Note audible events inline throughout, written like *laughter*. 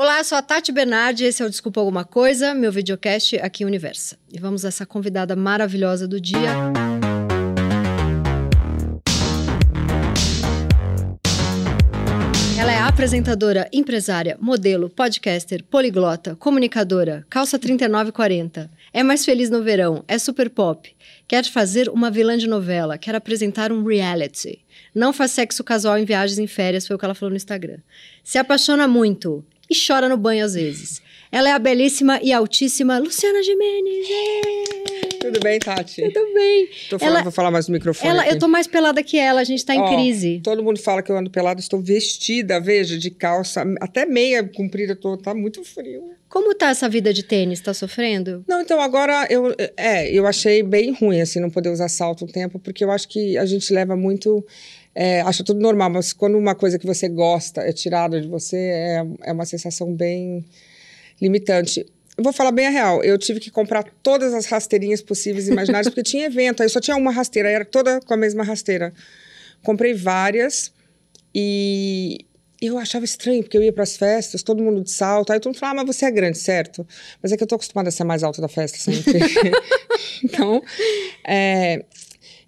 Olá, sou a Tati Bernardi, esse é o Desculpa Alguma Coisa, meu videocast aqui Universa. E vamos a essa convidada maravilhosa do dia. Ela é apresentadora, empresária, modelo, podcaster, poliglota, comunicadora, calça 3940. É mais feliz no verão, é super pop. Quer fazer uma vilã de novela, quer apresentar um reality. Não faz sexo casual em viagens em férias, foi o que ela falou no Instagram. Se apaixona muito, e chora no banho às vezes. Ela é a belíssima e altíssima Luciana Gimenez. É. Tudo bem, Tati? Tudo bem. Tô falando, ela, vou falar mais no microfone. Ela, eu tô mais pelada que ela, a gente tá em Ó, crise. Todo mundo fala que eu ando pelada, estou vestida, veja, de calça, até meia comprida, tô, tá muito frio. Como tá essa vida de tênis? Tá sofrendo? Não, então agora eu, é, eu achei bem ruim, assim, não poder usar salto um tempo, porque eu acho que a gente leva muito. É, acha tudo normal, mas quando uma coisa que você gosta é tirada de você, é, é uma sensação bem limitante. Vou falar bem a real, eu tive que comprar todas as rasteirinhas possíveis e imaginárias, porque tinha evento, aí só tinha uma rasteira, era toda com a mesma rasteira. Comprei várias e eu achava estranho, porque eu ia para as festas, todo mundo de salto, aí todo mundo falava, ah, mas você é grande, certo? Mas é que eu tô acostumada a ser mais alta da festa sempre. *laughs* então, é,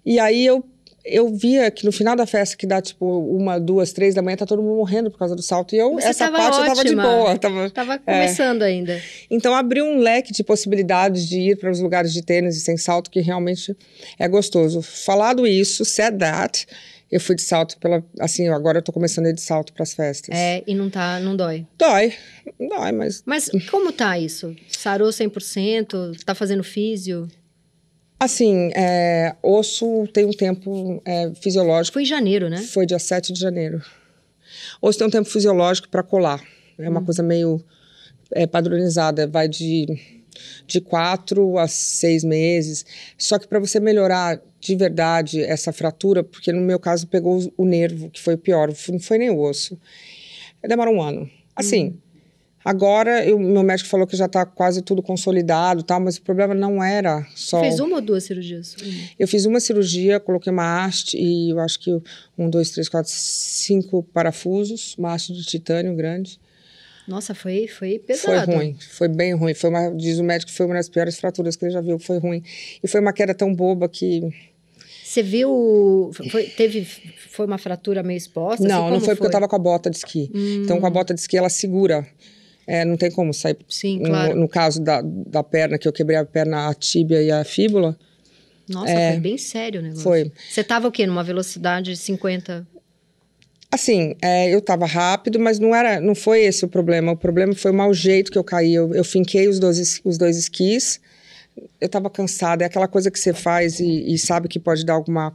e aí eu eu via que no final da festa, que dá tipo uma, duas, três da manhã, tá todo mundo morrendo por causa do salto. E eu, Você essa parte eu tava de ótima. boa. Tava... Tava começando ainda. Então abriu um leque de possibilidades de ir para os lugares de tênis e sem salto, que realmente é gostoso. Falado isso, said that, eu fui de salto pela. Assim, agora eu tô começando a ir de salto para as festas. É, e não tá, não dói. Dói, dói, mas. Mas como tá isso? Sarou 100%? Tá fazendo físio? Assim, é, osso tem um tempo é, fisiológico. Foi em janeiro, né? Foi dia 7 de janeiro. Osso tem um tempo fisiológico para colar. É uma coisa meio é, padronizada. Vai de, de quatro a seis meses. Só que para você melhorar de verdade essa fratura, porque no meu caso pegou o nervo, que foi o pior, não foi nem o osso. Demora um ano. Assim, agora eu, meu médico falou que já está quase tudo consolidado, tal, mas o problema não era só. Fez uma ou duas cirurgias? Eu fiz uma cirurgia, coloquei uma haste e eu acho que um, dois, três, quatro, cinco parafusos, uma haste de titânio grande. Nossa, foi, foi Foi pesado. ruim, foi bem ruim. Foi uma, diz o médico que foi uma das piores fraturas que ele já viu, foi ruim. E foi uma queda tão boba que. Você viu. Foi, teve, foi uma fratura meio exposta? não, assim, não como foi porque eu tava com a bota de esqui. Então, com a bota de esqui, ela segura. É, não tem como sair. Sim, No- claro. No, caso da, da perna, que eu quebrei a perna, a tíbia e a fíbula, Nossa, É. foi bem sério o negócio. Foi. Você tava o quê? Numa velocidade de 50? Assim, é, eu tava rápido, mas não era, não foi esse o problema. O problema foi o mau jeito que eu caí. Eu, eu finquei os dois, os dois esquis. Eu tava cansada. É aquela coisa que você faz e, e sabe que pode dar alguma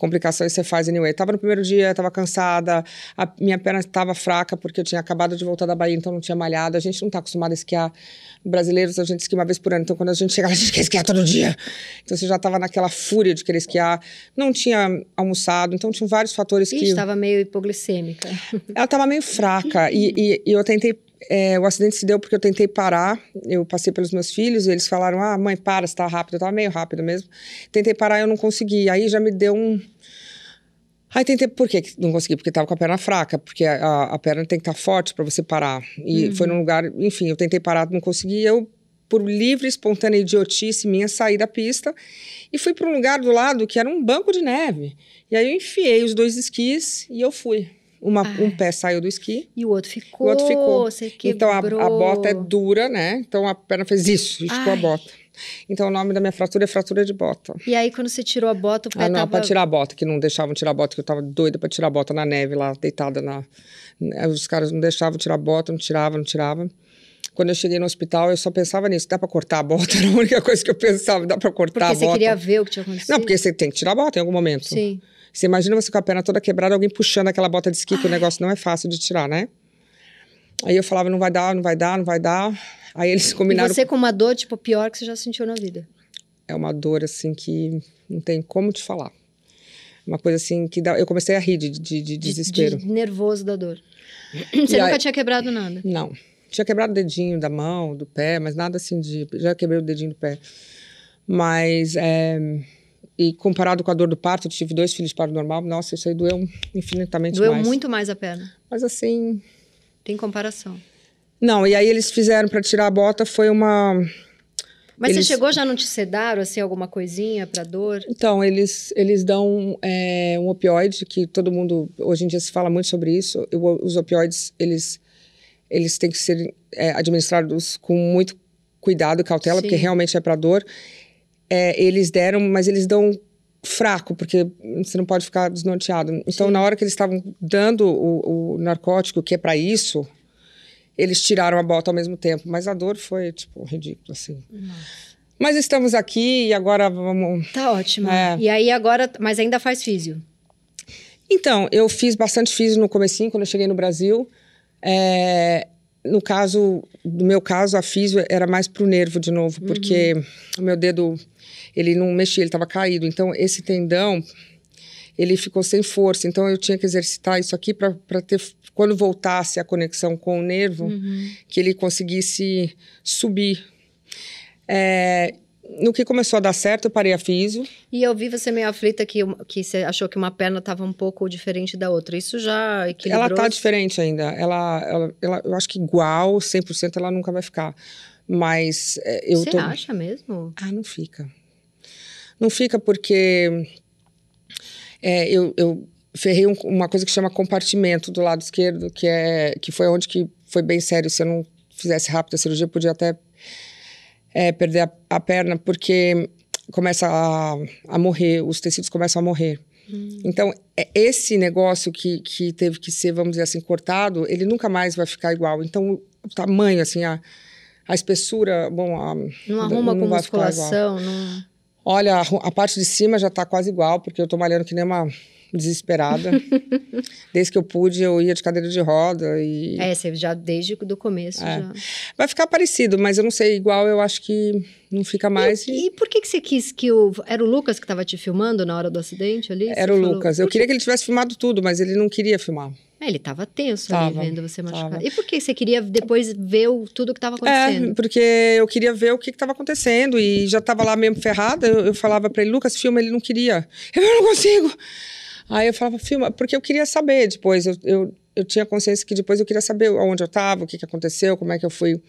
complicação e você faz anyway. Tava no primeiro dia, tava cansada. A minha perna estava fraca porque eu tinha acabado de voltar da Bahia, então não tinha malhado. A gente não tá acostumado a esquiar. Brasileiros, a gente esquia uma vez por ano. Então, quando a gente chega lá, a gente quer esquiar todo dia. Então, você já tava naquela fúria de querer esquiar. Não tinha almoçado. Então, tinham vários fatores Ih, que... estava meio hipoglicêmica. Ela estava meio fraca e, e- e eu tentei. É, o acidente se deu porque eu tentei parar. Eu passei pelos meus filhos e eles falaram: Ah, mãe, para, você tá rápido. Eu tava meio rápido mesmo. Tentei parar eu não consegui. Aí já me deu um. Aí tentei, por que não consegui? Porque tava com a perna fraca, porque a, a- perna tem que estar forte para você parar. E foi num lugar, enfim, eu tentei parar, não consegui. Eu, por livre, espontânea idiotice minha, saí da pista e fui para um lugar do lado que era um banco de neve. E aí eu enfiei os dois esquis e eu fui. Uma, um pé saiu do esqui, E o outro ficou. o outro ficou. Você. Então a, a bota é dura, né? Então a perna fez isso, esticou a Ai. bota. Então o nome da minha fratura é fratura de bota. E aí, quando você tirou a bota, o pé Ah, não, tava... pra tirar a bota, que não deixavam tirar a bota, que eu tava doida pra tirar a bota na neve lá, deitada na. né, Os caras não deixavam tirar a bota, não tirava, não tirava. Quando eu cheguei no hospital, eu só pensava nisso, dá pra cortar a bota? *laughs* Era a única coisa que eu pensava, dá pra cortar Porque a você bota. queria ver o que tinha acontecido? Não, porque você tem que tirar a bota em algum momento. Sim. Você imagina você com a perna toda quebrada, alguém puxando aquela bota de esqui, que o negócio não é fácil de tirar, né? Aí eu falava, não vai dar, não vai dar, não vai dar. Aí eles E combinaram. você com uma dor, tipo, pior que você já sentiu na vida. É uma dor, assim, que não tem como te falar. Uma coisa assim que dá... eu comecei a rir de, de, de De- desespero. De, nervoso da dor. Você E nunca aí- tinha quebrado nada. Não. Tinha quebrado o dedinho da mão, do pé, mas nada assim de. Já quebrei o dedinho do pé. Mas. é, E comparado com a dor do parto, eu tive dois filhos de parto normal. Nossa, isso aí doeu infinitamente Doeu mais. muito mais a perna. Mas assim, Tem comparação. Não, e aí eles fizeram para tirar a bota, foi uma. Mas Eles- você chegou já não te sedaram, assim, alguma coisinha pra dor? Então, eles, eles dão é, um opioide, que todo mundo, hoje em dia se fala muito sobre isso. O- os opioides, eles, eles têm que ser é, administrados com muito cuidado e cautela, Sim. porque realmente é para dor. É, eles deram, mas eles dão fraco, porque você não pode ficar desnorteado. Então, Sim. na hora que eles estavam dando o, o narcótico, que é para isso, eles tiraram a bota ao mesmo tempo. Mas a dor foi, tipo, ridícula, assim. Mas estamos aqui e agora vamos... Tá ótimo. É. E aí agora, mas ainda faz físio. Então, eu fiz bastante físio no comecinho, quando eu cheguei no Brasil. É, no caso, no meu caso, a físio era mais pro nervo de novo, porque o meu dedo, ele não mexia, ele estava caído. Então, esse tendão, ele ficou sem força. Então, eu tinha que exercitar isso aqui para ter, quando voltasse a conexão com o nervo, que ele conseguisse subir. É, no que começou a dar certo, eu parei a físio. E eu vi você meio aflita que, que você achou que uma perna estava um pouco diferente da outra. Isso já equilibrou? Ela tá diferente ainda. Ela, ela, ela- eu acho que igual, 100% ela nunca vai ficar. Mas é, eu Você tô... acha mesmo? Ah, não fica. Não fica porque é, eu, eu ferrei um- uma coisa que chama compartimento do lado esquerdo, que, é, que foi onde que foi bem sério. Se eu não fizesse rápido a cirurgia, podia até é, perder a, a perna, porque começa a, a morrer, os tecidos começam a morrer. Então, é- esse negócio que, que teve que ser, vamos dizer assim, cortado, ele nunca mais vai ficar igual. Então, o tamanho, assim, a, a espessura, bom... A, Não arruma com ficar igual. musculação? Não... Olha, a, a parte de cima já tá quase igual, porque eu tô malhando que nem uma desesperada. *laughs* Desde que eu pude, eu ia de cadeira de roda e... É, você já desde o começo. É. Já. Vai ficar parecido, mas eu não sei, igual eu acho que não fica mais. e- E, e por que, que você quis que o. Era o Lucas que estava te filmando na hora do acidente ali? Era o falou- Lucas. Eu queria que ele tivesse filmado tudo, mas ele não queria filmar. É, ele tava tenso Tava, ali vendo você machucado. tava. E por que você queria depois ver o, tudo que tava É, acontecendo? porque eu queria ver o que estava acontecendo e já estava lá mesmo ferrada. Eu, eu falava para ele, Lucas, filma, ele não queria. Eu não consigo. Aí eu falava, filma, porque eu queria saber depois. Eu, eu, eu tinha consciência que depois eu queria saber onde eu estava, o que, que aconteceu, como é que eu fui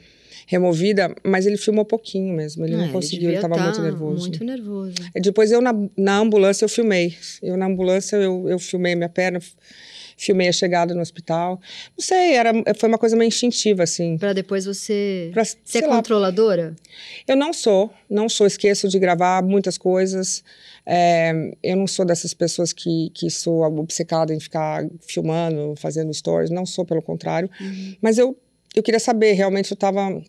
removida, mas ele filmou pouquinho mesmo. Ele Ah, não conseguiu, ele estava tá muito nervoso. Muito nervoso. Depois eu na, na ambulância eu filmei. Eu na ambulância eu, eu filmei minha perna, filmei a chegada no hospital. Não sei, era, foi uma coisa meio instintiva assim. Pra depois você. Pra, sei é lá, controladora? eu não sou, não sou, esqueço de gravar muitas coisas. É, eu não sou dessas pessoas que, que sou obcecada em ficar filmando, fazendo stories, não sou, pelo contrário. Uhum. Mas eu, eu queria saber, realmente eu tava.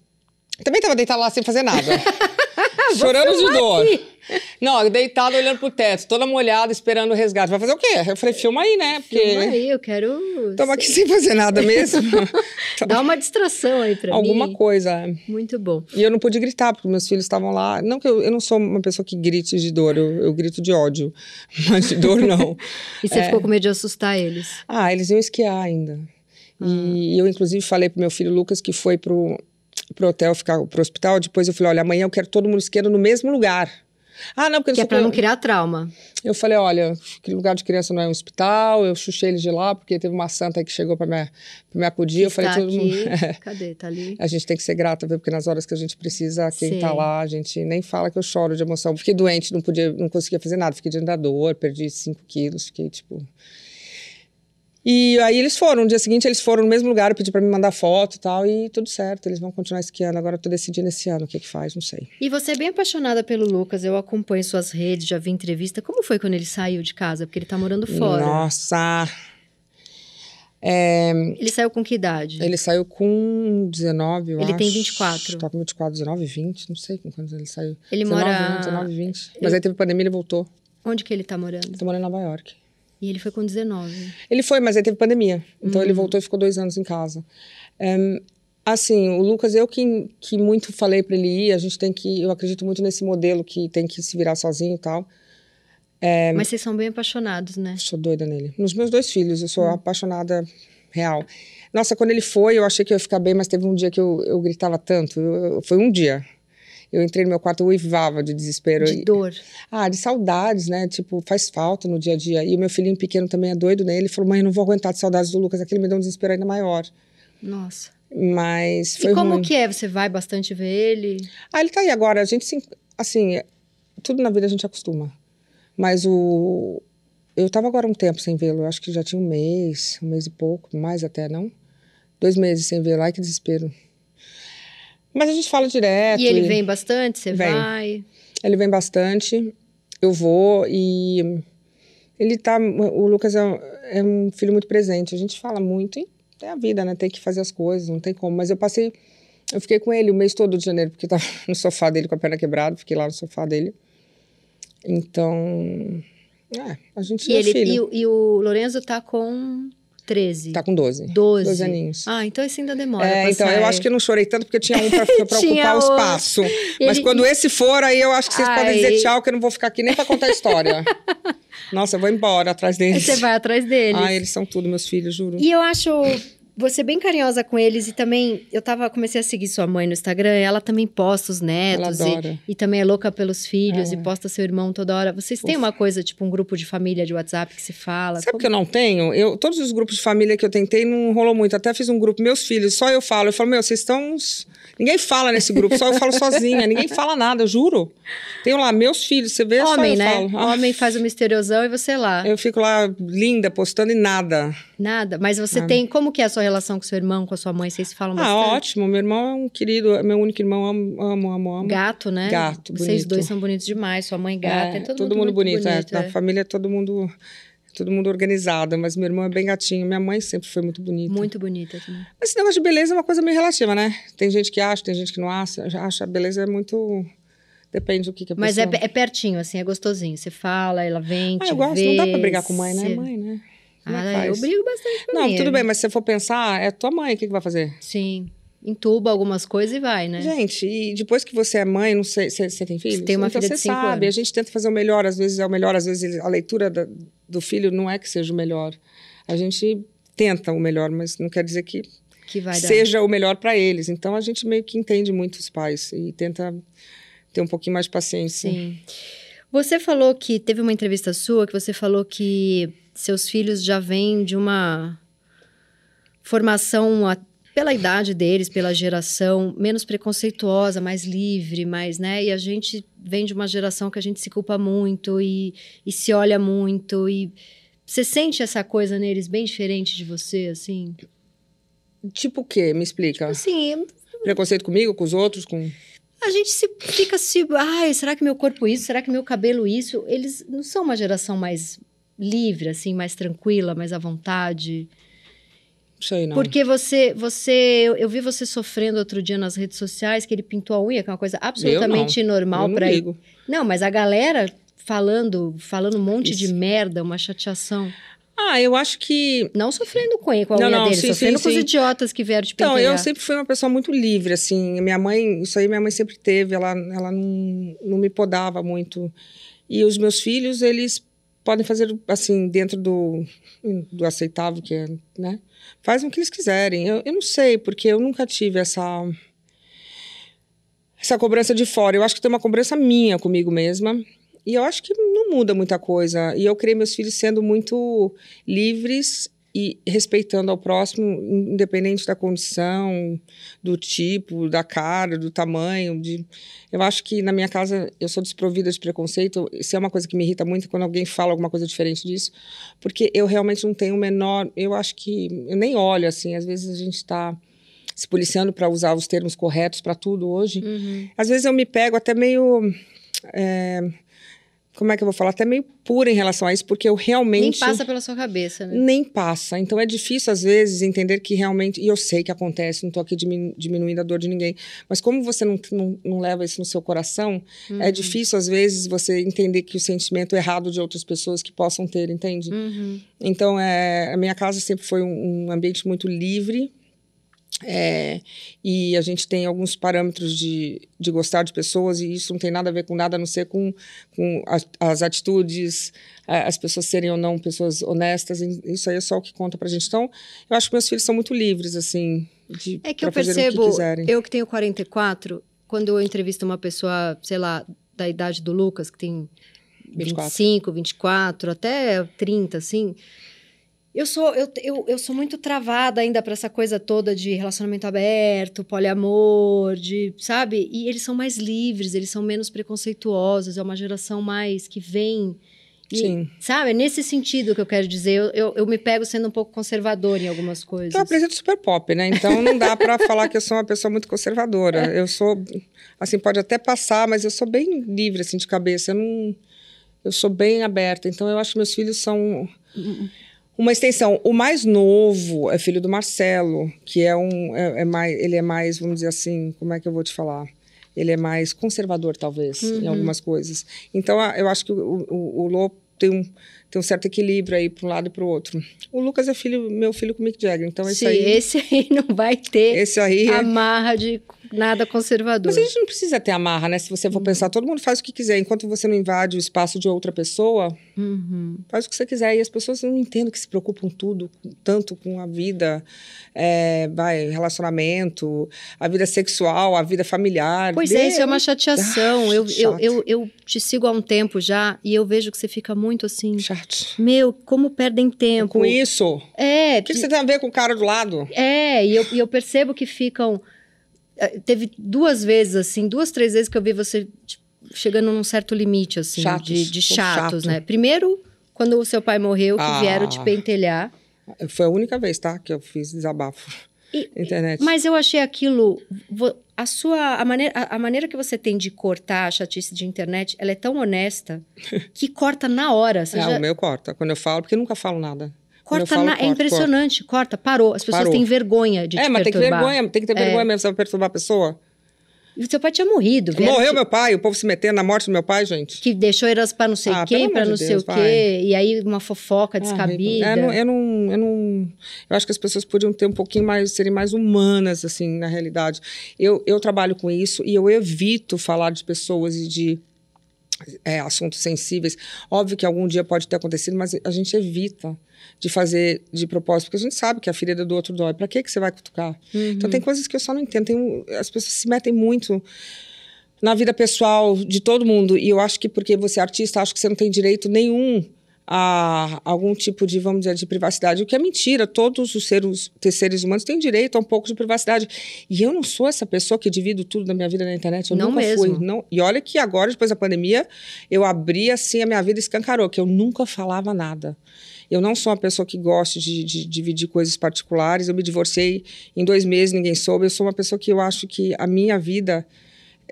Também tava deitada lá sem fazer nada. *laughs* Chorando de dor. *laughs* Não, deitada olhando pro teto, toda molhada, esperando o resgate. Vai fazer o quê? Eu falei, filma aí, né? Porque Filma aí, eu quero. *laughs* estamos aqui sem fazer nada mesmo. *laughs* Dá uma distração aí pra Alguma mim. coisa. Muito bom. E eu não pude gritar, porque meus filhos estavam lá. Não que eu, eu não sou uma pessoa que grite de dor, eu, eu grito de ódio. Mas de dor, não. E você ficou com medo de assustar eles? Ah, eles iam esquiar ainda. E eu, inclusive, falei pro meu filho Lucas que foi pro, pro hotel, ficar pro hospital. Depois eu falei: olha, amanhã eu quero todo mundo esquiando no mesmo lugar. Ah, não, porque Que é sou pra não cri- criar trauma. Eu falei: olha, que lugar de criança não é um hospital. Eu chuchei eles de lá, porque teve uma santa que chegou pra me, pra me acudir. eu falei: tá todo aqui. mundo. *laughs* Cadê? Tá ali. A gente tem que ser grata, viu? Porque nas horas que a gente precisa, quem Sim. tá lá, a gente nem fala que eu choro de emoção. Fiquei doente, não podia, não conseguia fazer nada. Fiquei diante da dor, perdi 5 quilos, fiquei tipo. E aí eles foram, no dia seguinte eles foram no mesmo lugar, eu pedi pra me mandar foto e tal, e tudo certo, eles vão continuar esquiando. Agora eu tô decidindo esse ano o que que faz, não sei. E você é bem apaixonada pelo Lucas, eu acompanho suas redes, já vi entrevista. Como foi quando ele saiu de casa? Porque ele tá morando fora. Nossa! É, Ele saiu com que idade? ele saiu com 19, eu Ele acho. tem 24. Tá com 24, 19, 20, não sei com quantos ele saiu. Ele 19, mora- 19, 20. Mas aí teve pandemia e ele voltou. Onde que ele tá morando? Tô morando em Nova York. E ele foi com 19. Ele foi, mas aí teve pandemia. Então Hum. ele voltou e ficou dois anos em casa. Em, assim, o Lucas, eu que, que muito falei para ele ir, a gente tem que. Eu acredito muito nesse modelo que tem que se virar sozinho e tal. É. Mas vocês são bem apaixonados, né? Sou doida nele. Nos meus dois filhos, eu sou apaixonada real. Nossa, quando ele foi, eu achei que eu ia ficar bem, mas teve um dia que eu, eu gritava tanto. Eu- eu- foi um dia. Eu entrei no meu quarto, eu uivava de desespero. De E- dor. ah, de saudades, né? Tipo, faz falta no dia a dia. E o meu filhinho pequeno também é doido, né? Ele falou, mãe, eu não vou aguentar de saudades do Lucas. Aquele me deu um desespero ainda maior. Nossa. Mas foi e como ruim. que é? Você vai bastante ver ele? Ah, ele tá aí agora. A gente, se- assim, tudo na vida a gente acostuma. Mas o... Eu tava agora um tempo sem vê-lo. Acho que já tinha um mês, um mês e pouco, mais até, não? Dois meses sem vê-lo. Ai, que desespero. Mas a gente fala direto. e ele vem bastante? Você Vem. vai? Ele vem bastante. Eu vou e... Ele tá... O Lucas é, um- é um filho muito presente. A gente fala muito e é a vida, né? Tem que fazer as coisas, não tem como. Mas eu passei... Eu fiquei com ele o mês todo de janeiro, porque tava *laughs* no sofá dele com a perna quebrada. Fiquei lá no sofá dele. Então... É, a gente E, é ele, e, e o Lorenzo tá com 13. Tá com 12. 12. 12 aninhos. Ah, então esse ainda demora. É, então, eu sair. acho que eu não chorei tanto porque tinha um pra, *laughs* pra ocupar o espaço. Mas Ele- quando esse for, aí eu acho que vocês podem Ai. dizer tchau, que eu não vou ficar aqui nem pra contar a história. *laughs* Nossa, eu vou embora atrás deles. você vai atrás dele. Ah, eles são tudo, meus filhos, juro. E eu acho você bem carinhosa com eles e também eu tava comecei a seguir sua mãe no Instagram, e ela também posta os netos e, e também é louca pelos filhos É. e posta seu irmão toda hora. Vocês têm uma coisa tipo um grupo de família de WhatsApp que se fala? Sabe o que eu não tenho? Eu, todos os grupos de família que eu tentei não rolou muito. Até fiz um grupo, meus filhos, só eu falo. Eu falo, meu, vocês estão. uns- Ninguém fala nesse grupo, só eu falo sozinha. Ninguém fala nada, eu juro. Tenho lá, meus filhos, você vê, só Homem, eu né? falo. Ah, Homem faz o misteriosão e você lá. Eu fico lá, linda, postando e nada. Nada. Mas você Nada. tem. Como que é a sua relação com seu irmão, com a sua mãe? Vocês se falam Ah, bastante? ótimo. Meu irmão é um querido, é meu único irmão, amo, amo, amo. amo. Gato, né? Gato, Vocês bonito. dois são bonitos demais. Sua mãe gata. É, todo, mundo, muito bonito. é. bonito. Na é. família é todo mundo, todo mundo organizado, mas meu irmão é bem gatinho. Minha mãe sempre foi muito bonita. Muito bonita também. Mas Esse negócio de beleza é uma coisa meio relativa, né? Tem gente que acha, tem gente que não acha. Acha a beleza é muito. Depende do que, que a Mas é, pessoa... é pertinho, assim, é gostosinho. Você fala, ela vem, Ah, te eu gosto. vê, Não dá pra brigar com mãe, né? É mãe, né? Ah, eu faz? brigo bastante com Não, tudo bem, mas se você for pensar, é tua mãe, o que, que vai fazer? Sim. Entuba algumas coisas e vai, né? Gente, e depois que você é mãe, não sei, você, tem filhos? tem uma então filha de cinco sabe, anos. a gente tenta fazer o melhor, às vezes é o melhor, às vezes a leitura da- do filho não é que seja o melhor. A gente tenta o melhor, mas não quer dizer que que vai dar. seja o melhor para eles. Então a gente meio que entende muito os pais e tenta ter um pouquinho mais de paciência. Sim. Você falou que teve uma entrevista sua que você falou que seus filhos já vêm de uma formação a- pela idade deles, pela geração menos preconceituosa, mais livre, mais, né? E a gente vem de uma geração que a gente se culpa muito e, e se olha muito e você sente essa coisa neles bem diferente de você, assim? Tipo o quê? Me explica. Assim, Preconceito comigo, com os outros, com A gente se, fica se. Ai, será que meu corpo isso? Será que meu cabelo isso? Eles não são uma geração mais livre, assim, mais tranquila, mais à vontade. sei não. Porque você. você eu, eu vi você sofrendo outro dia nas redes sociais que ele pintou a unha, que é uma coisa absolutamente eu normal não para ligo. Não, mas a galera falando, falando um monte de Isso. merda, uma chateação. Ah, eu acho que Não sofrendo com ele, com a Não, unha não, dele, sim, sofrendo sim, com os sim. idiotas que vieram Então, pentelhar. eu sempre fui uma pessoa muito livre, assim. Minha mãe, isso aí minha mãe sempre teve, ela, ela não, não me podava muito. E os meus filhos, eles podem fazer, assim, dentro do, do aceitável, que é, né? Fazem o que eles quiserem. Eu, eu não sei, porque eu nunca tive essa. Essa cobrança de fora. Eu acho que tem uma cobrança minha comigo mesma. E eu acho que não muda muita coisa. E eu criei meus filhos sendo muito livres e respeitando ao próximo, independente da condição, do tipo, da cara, do tamanho. De... Eu acho que na minha casa eu sou desprovida de preconceito. Isso é uma coisa que me irrita muito quando alguém fala alguma coisa diferente disso, porque eu realmente não tenho o menor. Eu acho que eu nem olho assim. Às vezes a gente está se policiando para usar os termos corretos para tudo hoje. Uhum. Às vezes eu me pego até meio. é, como é que eu vou falar? Até meio pura em relação a isso, porque eu realmente. Nem passa pela sua cabeça, né? Nem passa. Então é difícil, às vezes, entender que realmente. E eu sei que acontece, não estou aqui diminu- diminuindo a dor de ninguém. Mas como você não, não, não leva isso no seu coração, Uhum. é difícil, às vezes, você entender que o sentimento errado de outras pessoas que possam ter, entende? Uhum. Então, é, a minha casa sempre foi um, um ambiente muito livre. É, e a gente tem alguns parâmetros de, de gostar de pessoas, e isso não tem nada a ver com nada a não ser com, com as, as atitudes, as pessoas serem ou não pessoas honestas. Isso aí é só o que conta pra gente. Então, eu acho que meus filhos são muito livres, assim, de É que eu percebo, que eu que tenho 44, quando eu entrevisto uma pessoa, sei lá, da idade do Lucas, que tem 24. 25, 24, até 30, assim, Eu sou, eu, eu, eu sou muito travada ainda para essa coisa toda de relacionamento aberto, poliamor, de, sabe? E eles são mais livres, eles são menos preconceituosos, é uma geração mais que vem. E, Sim. Sabe? É nesse sentido que eu quero dizer. Eu, eu, eu me pego sendo um pouco conservador em algumas coisas. Eu apresento super pop, né? Então não dá para *laughs* falar que eu sou uma pessoa muito conservadora. Eu sou, assim, pode até passar, mas eu sou bem livre, assim, de cabeça. Eu não. Eu sou bem aberta. Então eu acho que meus filhos são uma extensão. O mais novo é filho do Marcelo, que é um. É, é mais, ele é mais, vamos dizer assim, como é que eu vou te falar? Ele é mais conservador, talvez, em algumas coisas. Então, eu acho que o, o, o Lô tem um, tem um certo equilíbrio aí para um lado e para o outro. O Lucas é filho, meu filho com o Mick Jagger, então esse Sim, aí. esse aí não vai ter Esse aí é- amarra de nada conservador. Mas a gente não precisa ter amarra, né? Se você for pensar, todo mundo faz o que quiser. Enquanto você não invade o espaço de outra pessoa, Uhum. faz o que você quiser. E as pessoas não entendem que se preocupam tudo, tanto com a vida, é, vai, relacionamento, a vida sexual, a vida familiar. Pois é, isso é uma chateação. Ah, eu, eu, eu, eu te sigo há um tempo já e eu vejo que você fica muito assim. Chato. Meu, como perdem tempo. Com isso, É, o que você tem a ver com o cara do lado? é, e eu, e eu percebo que ficam. Eh, Teve duas vezes, assim, duas, três vezes que eu vi você tipo, chegando num certo limite, assim, Chatos, de, de chatos, chato. né? Primeiro, quando o seu pai morreu, que Ah. vieram te pentelhar. Foi a única vez, tá? Que eu fiz desabafo E- na *laughs* internet. Mas eu achei aquilo. A sua. A maneira, a, a maneira que você tem de cortar a chatice de internet, ela é tão honesta *laughs* que corta na hora. Você É, já o meu corta. Quando eu falo, porque eu nunca falo nada. Corta falo, na, É corto, impressionante. Corta, parou. As pessoas Parou. têm vergonha de É, te mas tem que perturbar. vergonha, tem que ter vergonha mesmo, você vai perturbar a pessoa. E seu pai tinha morrido. vieram Morreu meu pai, o povo se metendo na morte do meu pai, gente. Que deixou eras pra não sei Ah, quem, pra não de sei Deus, o quê. vai. E aí uma fofoca descabida. Ah, eu, não, eu, não, eu não. Eu acho que as pessoas podiam ter um pouquinho mais, serem mais humanas, assim, na realidade. Eu, eu trabalho com isso e eu evito falar de pessoas e de é, assuntos sensíveis. Óbvio que algum dia pode ter acontecido, mas a gente evita de fazer de propósito, porque a gente sabe que a ferida do outro dói. Pra que, que você vai cutucar? Então tem coisas que eu só não entendo. Tem as pessoas se metem muito na vida pessoal de todo mundo. E eu acho que porque você é artista, acho que você não tem direito nenhum a algum tipo de, vamos dizer, de privacidade. O que é mentira. Todos os seres, seres humanos têm direito a um pouco de privacidade. E eu não sou essa pessoa que divido tudo da minha vida na internet. Eu Não nunca mesmo. fui. Não. E olha que agora, depois da pandemia, eu abri assim a minha vida escancarou, que eu nunca falava nada. Eu não sou uma pessoa que gosta de, de dividir coisas particulares. Eu me divorciei em dois meses, ninguém soube. Eu sou uma pessoa que eu acho que a minha vida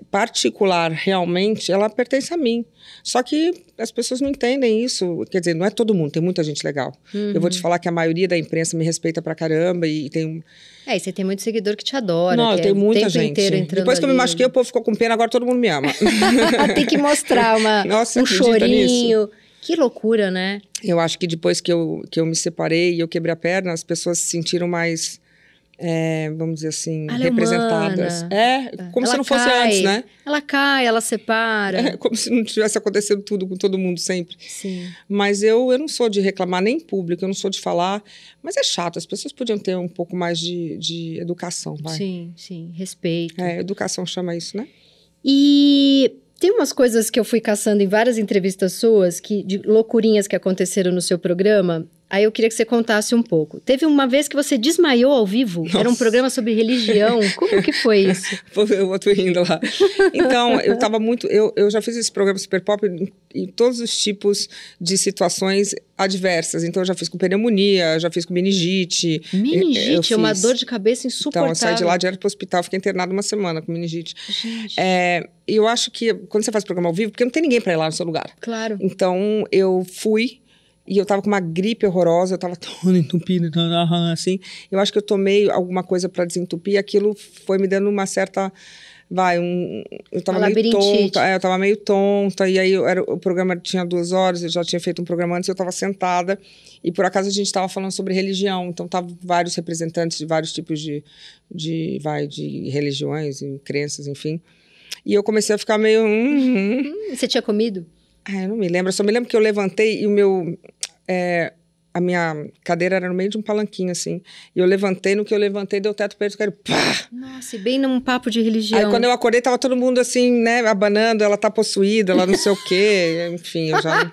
particular, realmente, ela pertence a mim. Só que as pessoas não entendem isso. Quer dizer, não é todo mundo, tem muita gente legal. Eu vou te Uhum. falar que a maioria da imprensa me respeita pra caramba e tem um. É, e você tem muito seguidor que te adora. não, que eu é tenho o muita gente. Depois que eu me machuquei, o povo ficou com pena, agora todo mundo me ama. *laughs* tem que mostrar uma, *laughs* Nossa, um chorinho. Que loucura, né? Eu acho que depois que eu, que eu me separei e eu quebrei a perna, as pessoas se sentiram mais, é, vamos dizer assim, Ela é representadas. humana. É, como se Ela não fosse cai. antes, né? Ela cai, ela separa. É, como se não tivesse acontecendo tudo com todo mundo sempre. Sim. Mas eu, eu não sou de reclamar nem em público, eu não sou de falar. Mas é chato, as pessoas podiam ter um pouco mais de, de educação, vai. Sim, sim. Respeito. É, educação chama isso, né? E tem umas coisas que eu fui caçando em várias entrevistas suas, que, de loucurinhas que aconteceram no seu programa. Aí eu queria que você contasse um pouco. Teve uma vez que você desmaiou ao vivo. Era um Nossa. programa sobre religião. Como que foi *laughs* isso? Eu vou tô rindo lá. Então, eu tava muito. Eu, eu já fiz esse programa Super Pop em, em todos os tipos de situações adversas. Então, eu já fiz com pneumonia, já fiz com meningite. Meningite, é uma dor de cabeça Então, insuportável. eu saí de lá direto pro hospital, fiquei internada uma semana com meningite. Gente, É, e eu acho que quando você faz programa ao vivo, porque não tem ninguém para ir lá no seu lugar. claro. Então, eu fui e eu tava com uma gripe horrorosa, eu tava toda *laughs* entupida, assim. Eu acho que eu tomei alguma coisa para desentupir, aquilo foi me dando uma certa vai, um, eu tava meio tonta, é, eu tava meio tonta, e aí eu era, o programa tinha duas horas, eu já tinha feito um programa antes, eu tava sentada, e por acaso a gente tava falando sobre religião, então tava vários representantes de vários tipos de, de, vai, de religiões e crenças, enfim. E eu comecei a ficar meio. hum, hum. Você tinha comido? Ah, eu não me lembro. Eu só me lembro que eu levantei e o meu. é, a minha cadeira era no meio de um palanquinho, assim. E eu levantei, no que eu levantei, deu teto preto, quero pá! Nossa, e bem num papo de religião. Aí quando eu acordei, tava todo mundo assim, né, abanando, ela tá possuída, ela não sei o quê. *laughs* Enfim, eu já.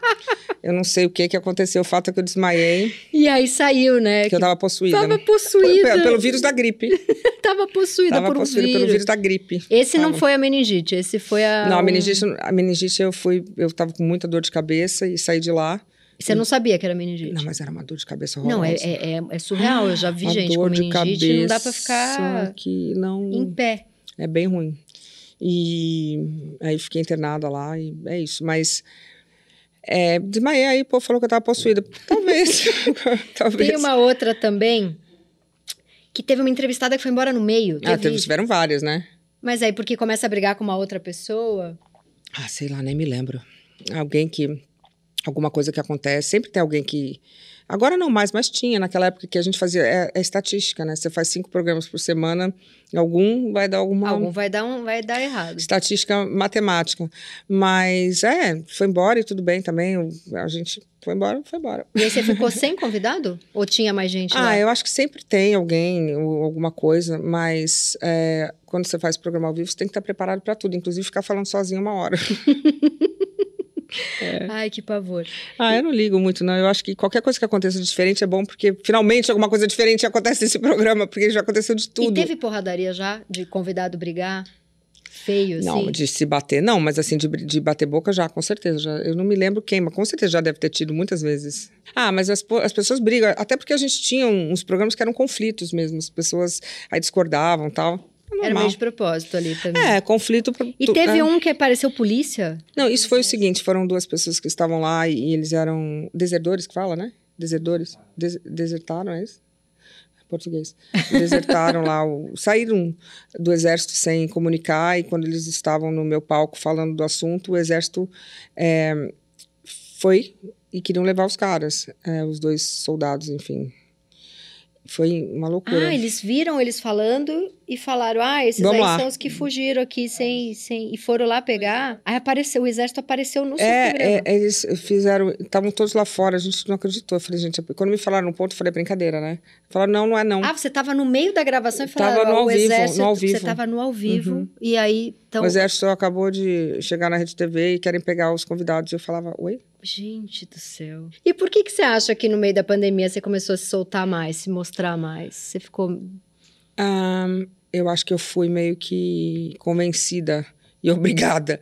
eu não sei o que que aconteceu. O fato é que eu desmaiei. E aí saiu, né? Que eu tava possuída. Tava possuída. Pelo, pelo vírus da gripe. *laughs* tava possuída tava por um possuída vírus. pelo vírus da gripe. Esse não foi a meningite, esse foi a. Não, a meningite, a meningite eu fui, eu tava com muita dor de cabeça e saí de lá. Você não sabia que era meningite? Não, mas era uma dor de cabeça horrorosa. Não, é, é, é- é surreal. Eu já vi Uma gente com dor de meningite e não dá pra cabeça ficar que não em pé. é bem ruim. E aí fiquei internada lá e é isso, mas é, desmaiei aí, pô, falou que eu tava possuída. Talvez. *laughs* *laughs* Talvez. Tem uma outra também que teve uma entrevistada que foi embora no meio. Ah, teve- teve, tiveram várias, né? Mas aí, porque começa a brigar com uma outra pessoa. Ah, sei lá, nem me lembro. Alguém que. Alguma coisa que acontece. Sempre tem alguém que. Agora não mais, mas tinha naquela época que a gente fazia. É, é estatística, né? Você faz cinco programas por semana, algum vai dar alguma. Algum vai dar, um, vai dar errado. Estatística matemática. Mas é, foi embora e tudo bem também. A gente foi embora, foi embora. E aí você ficou sem convidado? Ou tinha mais gente lá? Ah, eu acho que sempre tem alguém ou alguma coisa, mas é, quando você faz programa ao vivo, você tem que estar preparado para tudo, inclusive ficar falando sozinho uma hora. *laughs* Ai, que pavor. Ah, eu não ligo muito, não. Eu acho que qualquer coisa que aconteça de diferente é bom, porque finalmente alguma coisa diferente acontece nesse *laughs* programa, porque já aconteceu de tudo. E teve porradaria já? De convidado brigar? Feio, Não, assim? de se bater, não, mas assim, de, de bater boca já, com certeza. Já, eu não me lembro quem, mas com certeza já deve ter tido muitas vezes. Ah, mas as, as pessoas brigam, até porque a gente tinha uns programas que eram conflitos mesmo, as pessoas aí discordavam tal. É Era meio de propósito ali também. É, conflito. E teve é. um que apareceu polícia? Não, isso foi o seguinte: foram duas pessoas que estavam lá e, e eles eram desertores, que fala, né? Desertores. Des- desertaram, é isso? Português. Desertaram lá, o- saíram do exército sem comunicar e quando eles estavam no meu palco falando do assunto, o exército é, foi e queriam levar os caras, é, os dois soldados, enfim. Foi uma loucura. Ah, eles viram eles falando e falaram: ah, esses Vamos aí lá. são os que fugiram aqui sem, sem. E foram lá pegar. Aí apareceu, o exército apareceu no É, programa. é, eles fizeram, estavam todos lá fora, a gente não acreditou. Eu falei, gente, quando me falaram no ponto, eu falei, brincadeira, né? Falaram, não, não é não. Ah, você tava no meio da gravação e Tava falaram: no ó, ao o vivo, exército. no ao Você vivo. tava no ao vivo. Uhum. E aí, então. O exército acabou de chegar na Rede TV e querem pegar os convidados. Eu falava, oi? Gente do céu. E por que, que você acha que no meio da pandemia você começou a se soltar mais, se mostrar mais? Você ficou. Ahn, eu acho que eu fui meio que convencida e *laughs* obrigada.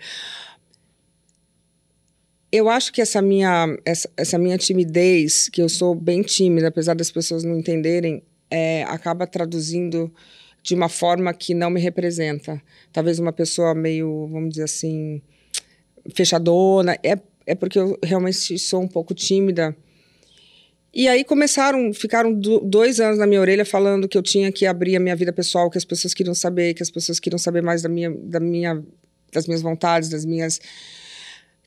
Eu acho que essa minha, essa, essa minha timidez, que eu sou bem tímida, apesar das pessoas não entenderem, é, acaba traduzindo de uma forma que não me representa. Talvez uma pessoa meio, vamos dizer assim, fechadona. É, é porque eu realmente sou um pouco tímida. E aí começaram, ficaram do- dois anos na minha orelha falando que eu tinha que abrir a minha vida pessoal, que as pessoas queriam saber, que as pessoas queriam saber mais da minha, da minha, das minhas vontades, das minhas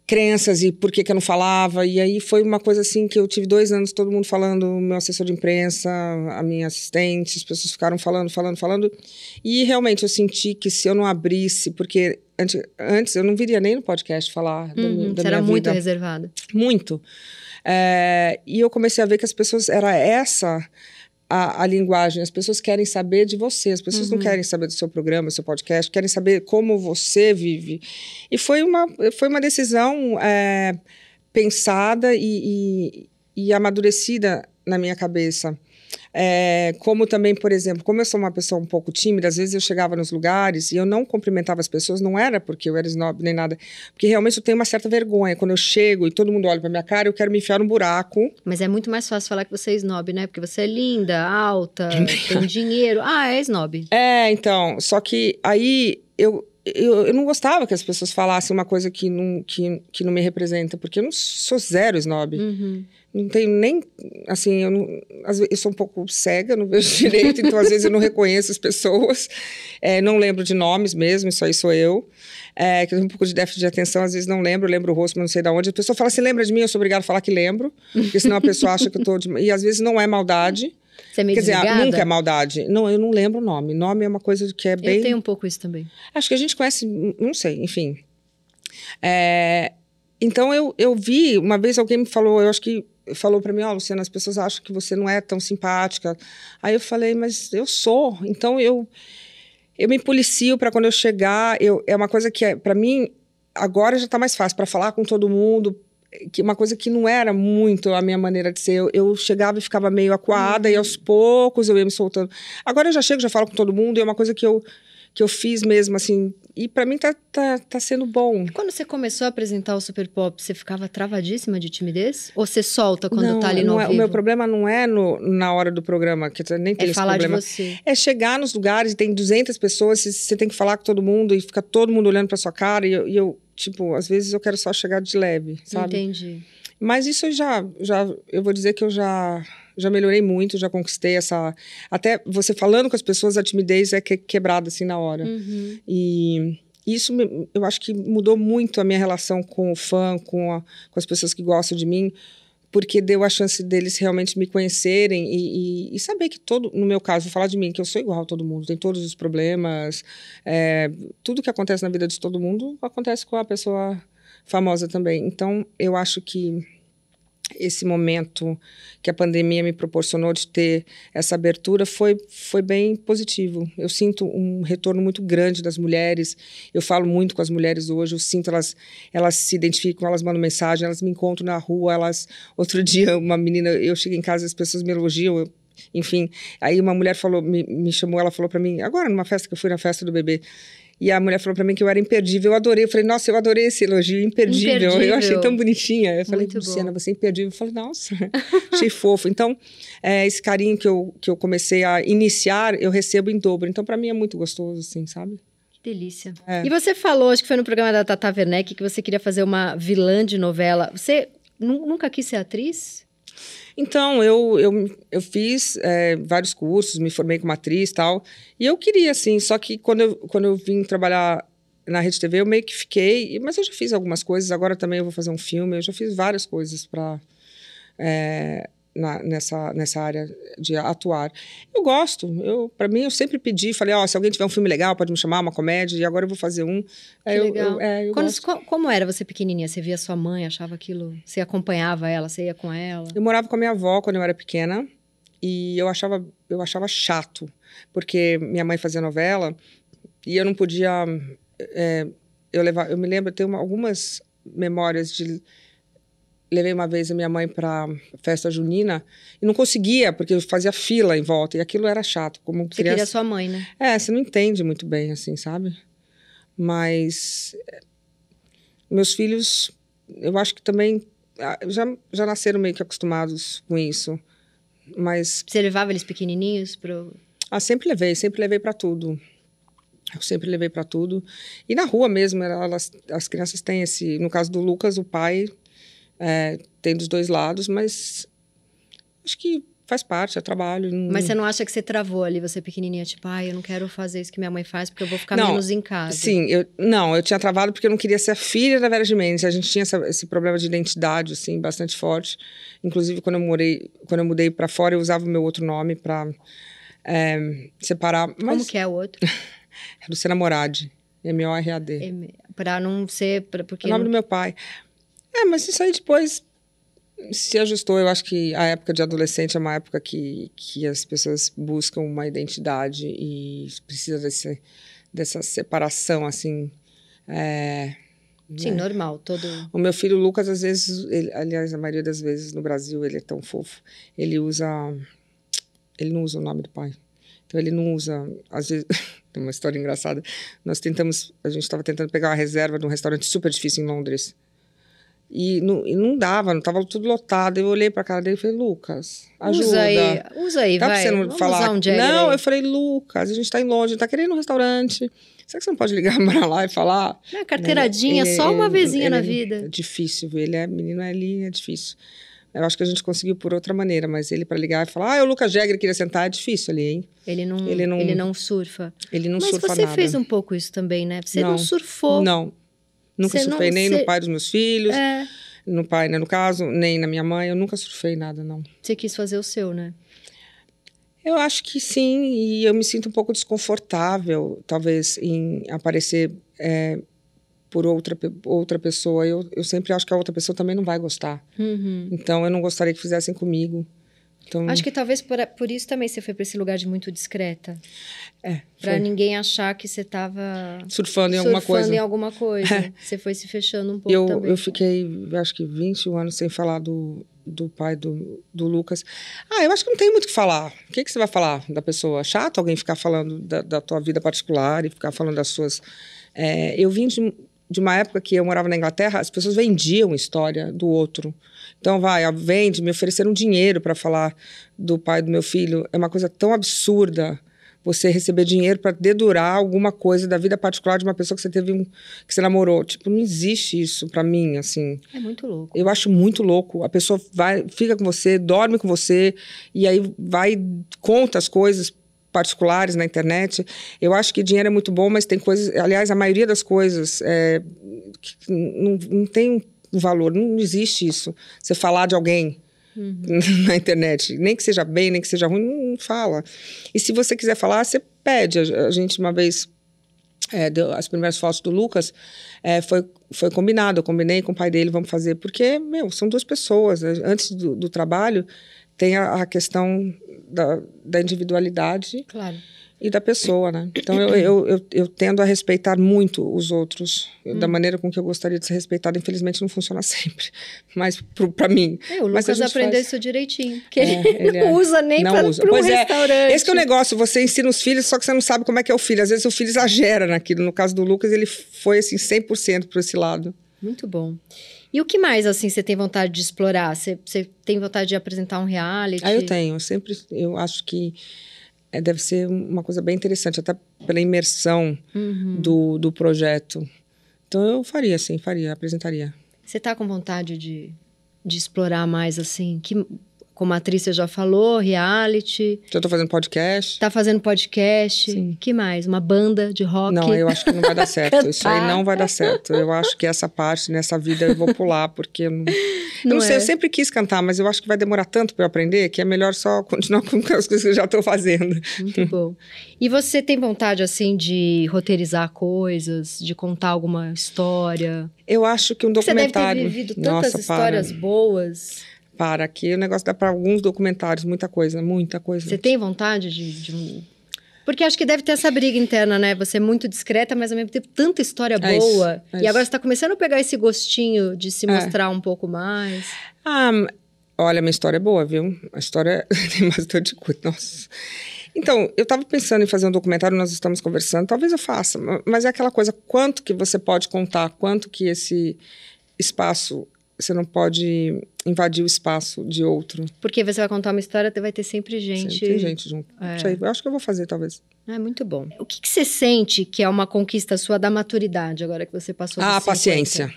crenças e por que, que eu não falava. E aí foi uma coisa assim que eu tive dois anos, todo mundo falando, o meu assessor de imprensa, a minha assistente, as pessoas ficaram falando, falando, falando. E realmente eu senti que se eu não abrisse, porque antes, antes eu não viria nem no podcast falar da, minha- Uhum, da você era minha muito vida reservada. muito. É, e eu comecei a ver que as pessoas era essa a, a linguagem. As pessoas querem saber de você. As pessoas Uhum. não querem saber do seu programa, do seu podcast. Querem saber como você vive. E foi uma foi uma decisão é, pensada e, e, e amadurecida na minha cabeça. É, como também, por exemplo, como eu sou uma pessoa um pouco tímida, às vezes eu chegava nos lugares e eu não cumprimentava as pessoas, não era porque eu era snob nem nada, porque realmente eu tenho uma certa vergonha. Quando eu chego e todo mundo olha pra minha cara, eu quero me enfiar num buraco. Mas é muito mais fácil falar que você é snob, né? Porque você é linda, alta, *laughs* tem dinheiro. Ah, é snob. É, então, só que aí eu, eu, eu não gostava que as pessoas falassem uma coisa que não, que, que não me representa, porque eu não sou zero snob. Uhum. Não tenho nem, assim, eu, não, vezes, eu sou um pouco cega, não vejo *laughs* direito, então às vezes eu não reconheço as pessoas, é, não lembro de nomes mesmo, isso aí sou eu. É, que eu tenho um pouco de déficit de atenção, às vezes não lembro, lembro o rosto, mas não sei de onde. A pessoa fala, você lembra de mim? Eu sou obrigada a falar que lembro, porque senão a pessoa acha que eu tô... De... E às vezes não é maldade, Você é meio quer dizer, desligada? nunca é maldade. Não, eu não lembro o nome. Nome é uma coisa que é bem... Eu tenho um pouco isso também. Acho que a gente conhece, não sei, enfim. É, então eu, eu vi, uma vez alguém me falou, eu acho que falou para mim, ó, oh, Luciana, as pessoas acham que você não é tão simpática. Aí eu falei, mas eu sou. Então eu eu me policio para quando eu chegar, eu, é uma coisa que é, para mim agora já está mais fácil para falar com todo mundo, que uma coisa que não era muito a minha maneira de ser. Eu, eu chegava e ficava meio acuada uhum. e aos poucos eu ia me soltando. Agora eu já chego, já falo com todo mundo e é uma coisa que eu que eu fiz mesmo, assim. E para mim tá, tá, tá sendo bom. Quando você começou a apresentar o Super Pop, você ficava travadíssima de timidez? Ou você solta quando não, tá ali no é, vivo? O meu problema não é no, na hora do programa, que nem tem é esse falar problema. De você. É chegar nos lugares e tem 200 pessoas, você tem que falar com todo mundo e fica todo mundo olhando para sua cara. E eu, e eu, tipo, às vezes eu quero só chegar de leve, sabe? Entendi. Mas isso eu já, já, eu vou dizer que eu já já melhorei muito, já conquistei essa. Até você falando com as pessoas, a timidez é que, quebrada assim na hora. Uhum. E isso eu acho que mudou muito a minha relação com o fã, com, a, com as pessoas que gostam de mim, porque deu a chance deles realmente me conhecerem e, e, e, saber que todo, no meu caso, vou falar de mim, que eu sou igual a todo mundo, tem todos os problemas, é, tudo que acontece na vida de todo mundo acontece com a pessoa famosa também. Então, eu acho que esse momento que a pandemia me proporcionou de ter essa abertura foi, foi bem positivo. Eu sinto um retorno muito grande das mulheres. Eu falo muito com as mulheres hoje. Eu sinto elas elas se identificam, elas mandam mensagem, elas me encontram na rua. Elas outro *laughs* dia uma menina eu chego em casa as pessoas me elogiam. Eu, enfim, aí uma mulher falou me, me chamou, ela falou para mim agora numa festa que eu fui na festa do bebê. E a mulher falou para mim que eu era imperdível. Eu adorei. Eu falei, nossa, eu adorei esse elogio, imperdível. imperdível. Eu achei tão bonitinha. Eu falei, Luciana, você é imperdível. Eu falei, nossa, *laughs* achei fofo. Então, é, esse carinho que eu, que eu comecei a iniciar, eu recebo em dobro. Então, para mim é muito gostoso, assim, sabe? Que delícia. É. E você falou, acho que foi no programa da Tata Werneck, que você queria fazer uma vilã de novela. Você nunca quis ser atriz? Então, eu, eu, eu fiz é, vários cursos, me formei como atriz e tal. E eu queria, assim, só que quando eu, quando eu vim trabalhar na Rede TV, eu meio que fiquei. Mas eu já fiz algumas coisas, agora também eu vou fazer um filme, eu já fiz várias coisas para. É, na, nessa, nessa área de atuar. Eu gosto, eu para mim eu sempre pedi, falei, ó, oh, se alguém tiver um filme legal, pode me chamar, uma comédia, e agora eu vou fazer um. Que é, legal. Eu, é, eu Quando, como era você pequenininha? Você via sua mãe, achava aquilo, você acompanhava ela, você ia com ela? Eu morava com a minha avó quando eu era pequena, e eu achava, eu achava chato, porque minha mãe fazia novela, e eu não podia... É, eu, levar, eu me lembro, eu tenho uma, algumas memórias de levei uma vez a minha mãe para festa junina e não conseguia, porque eu fazia fila em volta e aquilo era chato. Como você criança... queria sua mãe, né? É, você não entende muito bem, assim, sabe? Mas meus filhos, eu acho que também já, já nasceram meio que acostumados com isso. Mas. Você levava eles pequenininhos pro. Ah, sempre levei, sempre levei para tudo. Eu sempre levei para tudo. E na rua mesmo, elas, as crianças têm esse. No caso do Lucas, o pai é, tem dos dois lados, mas acho que faz parte, é trabalho. Não... Mas você não acha que você travou ali, você pequenininha, tipo, ai, ah, eu não quero fazer isso que minha mãe faz porque eu vou ficar não, menos em casa? Sim, eu, não, eu tinha travado porque eu não queria ser a filha da Vera Gimenez. A gente tinha essa, esse problema de identidade, assim, bastante forte. Inclusive, quando eu, morei, quando eu mudei para fora, eu usava o meu outro nome para é, separar. Mas... Como que é o outro? *laughs* é Luciana Moradi, M-O-R-A-D. Para não ser... Pra, porque o nome não... do meu pai. É, mas isso aí depois se ajustou. Eu acho que a época de adolescente é uma época que, que as pessoas buscam uma identidade e precisa desse, dessa separação, assim. É, Sim, né? normal, todo. O meu filho Lucas, às vezes, ele, aliás, a maioria das vezes no Brasil, ele é tão fofo. Ele usa. Ele não usa o nome do pai. Então, ele não usa. Às vezes. *laughs* Tem uma história engraçada. Nós tentamos. A gente estava tentando pegar uma reserva de um restaurante super difícil em Londres. E não, e não dava, não tava tudo lotado. Eu olhei pra cara dele e falei, Lucas, ajuda. Usa aí, usa aí, Dá vai. Pra você não Vamos falar. Um não, eu falei, Lucas, a gente tá em Londres, tá querendo um restaurante. Será que você não pode ligar para lá e falar? É, carteiradinha, ele, só uma ele, vezinha ele, na vida. É difícil, ele é menino ali, é difícil. Eu acho que a gente conseguiu por outra maneira, mas ele para ligar e falar, ah, o Lucas Jäger queria sentar, é difícil ali, hein? Ele não, ele não, ele não surfa. Ele não mas surfa nada. Mas você fez um pouco isso também, né? Você não, não surfou. Não, Nunca você surfei não, nem você... no pai dos meus filhos, é. no pai, né, no caso, nem na minha mãe. Eu nunca surfei nada, não. Você quis fazer o seu, né? Eu acho que sim, e eu me sinto um pouco desconfortável, talvez, em aparecer é, por outra, outra pessoa. Eu, eu sempre acho que a outra pessoa também não vai gostar. Uhum. Então, eu não gostaria que fizessem comigo. Então, Acho que talvez por, por isso também você foi para esse lugar de muito discreta. é, foi. ninguém achar que você tava surfando em alguma surfando coisa. em alguma coisa. É. Você foi se fechando um pouco Eu, também. eu fiquei, acho que 21 anos sem falar do, do pai do, do Lucas. Ah, eu acho que não tem muito o que falar. O que, que você vai falar da pessoa? Chato alguém ficar falando da, da tua vida particular e ficar falando das suas. É, eu vim de, de uma época que eu morava na Inglaterra, as pessoas vendiam história do outro. Então, vai, vende, me ofereceram dinheiro para falar do pai do meu filho. É uma coisa tão absurda você receber dinheiro para dedurar alguma coisa da vida particular de uma pessoa que você teve um, que você namorou. Tipo, não existe isso para mim, assim. É muito louco. Eu acho muito louco. A pessoa vai, fica com você, dorme com você e aí vai conta as coisas particulares na internet. Eu acho que dinheiro é muito bom, mas tem coisas. Aliás, a maioria das coisas é, não, não tem um valor. Não existe isso. Você falar de alguém *laughs* na internet, nem que seja bem, nem que seja ruim, não fala. E se você quiser falar, você pede. A, a gente uma vez é, deu as primeiras fotos do Lucas, é, foi, foi combinado. Eu combinei com o pai dele, vamos fazer, porque, meu, são duas pessoas. né? Antes do, do trabalho, tem a, a questão da, da individualidade Claro. E da pessoa, né? Então, eu, eu, eu, eu tendo a respeitar muito os outros, eu- Hum. da maneira com que eu gostaria de ser respeitada. Infelizmente, não funciona *laughs* sempre, mas para mim. É, o Lucas aprendeu faz. isso direitinho. Porque É, ele, ele *laughs* é- não usa nem para um Pois é, restaurante. Esse que é o negócio, você ensina os filhos, só que você não sabe como é que é o filho. Às vezes o filho exagera naquilo. No caso do Lucas, ele foi assim 100% para esse lado. Muito bom. E o que mais, assim, você tem vontade de explorar? Você, você tem vontade de apresentar um reality? Aí eu tenho, eu sempre, eu acho que é, deve ser uma coisa bem interessante, até pela imersão Uhum. do, do projeto. Então eu faria, sim, faria, apresentaria. Você tá com vontade de, de explorar mais, assim? Que, como a atriz você já falou, reality. Já estou fazendo podcast. Tá fazendo podcast. Sim. que mais? Uma banda de rock? Não, eu acho que não vai dar *laughs* certo. Isso aí não vai dar certo. Eu acho que essa parte, nessa vida, eu vou pular, porque eu não. Não não sei, é? eu sempre quis cantar, mas eu acho que vai demorar tanto para eu aprender que é melhor só continuar *laughs* com as coisas que eu já estou fazendo. Muito *laughs* bom. E você tem vontade, assim, de roteirizar coisas, de contar alguma história? Eu acho que um Você deve ter documentário. vivido tantas Nossa, histórias para, boas. Para que o negócio dá para alguns documentários, muita coisa, muita coisa. Você tem vontade de, de Porque acho que deve ter essa briga interna, né? Você é muito discreta, mas ao mesmo tempo tanta história É isso, boa. é e isso. agora você tá começando a pegar esse gostinho de se É. mostrar um pouco mais. Ah, olha, minha história é boa, viu? A história *laughs* tem bastante coisa. Nossa. Então, eu estava pensando em fazer um documentário, nós estamos conversando, talvez eu faça, ma- mas é aquela coisa, quanto que você pode contar, quanto que esse espaço, você não pode invadir o espaço de outro. Porque você vai contar uma história, vai ter sempre gente. Sempre tem gente junto. É. Sei, eu acho que eu vou fazer, talvez. É muito bom. O que, que você sente que é uma conquista sua da maturidade, agora que você passou Ah, 50? paciência.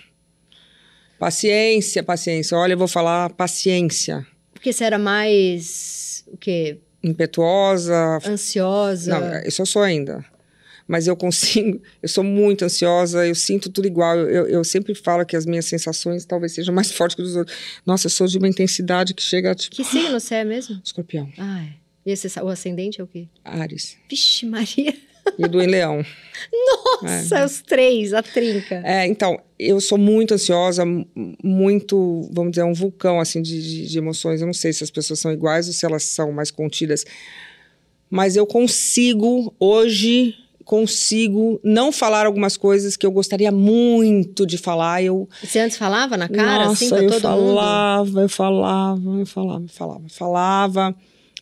Paciência, paciência. Olha, eu vou falar paciência. Porque você era mais. O quê? Impetuosa, Ansiosa. Não, isso eu sou ainda. Mas eu consigo, eu sou muito ansiosa, eu sinto tudo igual. Eu, eu, sempre falo que as minhas sensações talvez sejam mais *laughs* fortes que os outros. Nossa, eu sou de uma intensidade que chega a tipo. Que signo você é mesmo? *gasps* Escorpião, Ah, é. E esse, o ascendente é o quê? Ares. Vixe, Maria. E do em Leão. *laughs* Nossa, os três, a trinca. É, então, eu sou muito ansiosa, muito, vamos dizer, um vulcão assim de, de emoções. Eu não sei se as pessoas são iguais ou se elas são mais contidas. Mas eu consigo, hoje, consigo não falar algumas coisas que eu gostaria muito de falar. Eu, Você antes falava na cara, Nossa, assim, pra eu todo mundo? falava, eu falava, eu falava, eu falava, falava.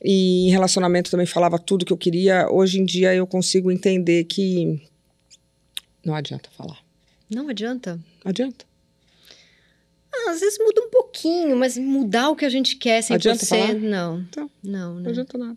E em relacionamento também falava tudo que eu queria. Hoje em dia eu consigo entender que não adianta falar. Não adianta. Não adianta. Ah, às vezes muda um pouquinho, mas mudar o que a gente quer 100%, Adianta falar? não. Então, Não, não né? adianta nada.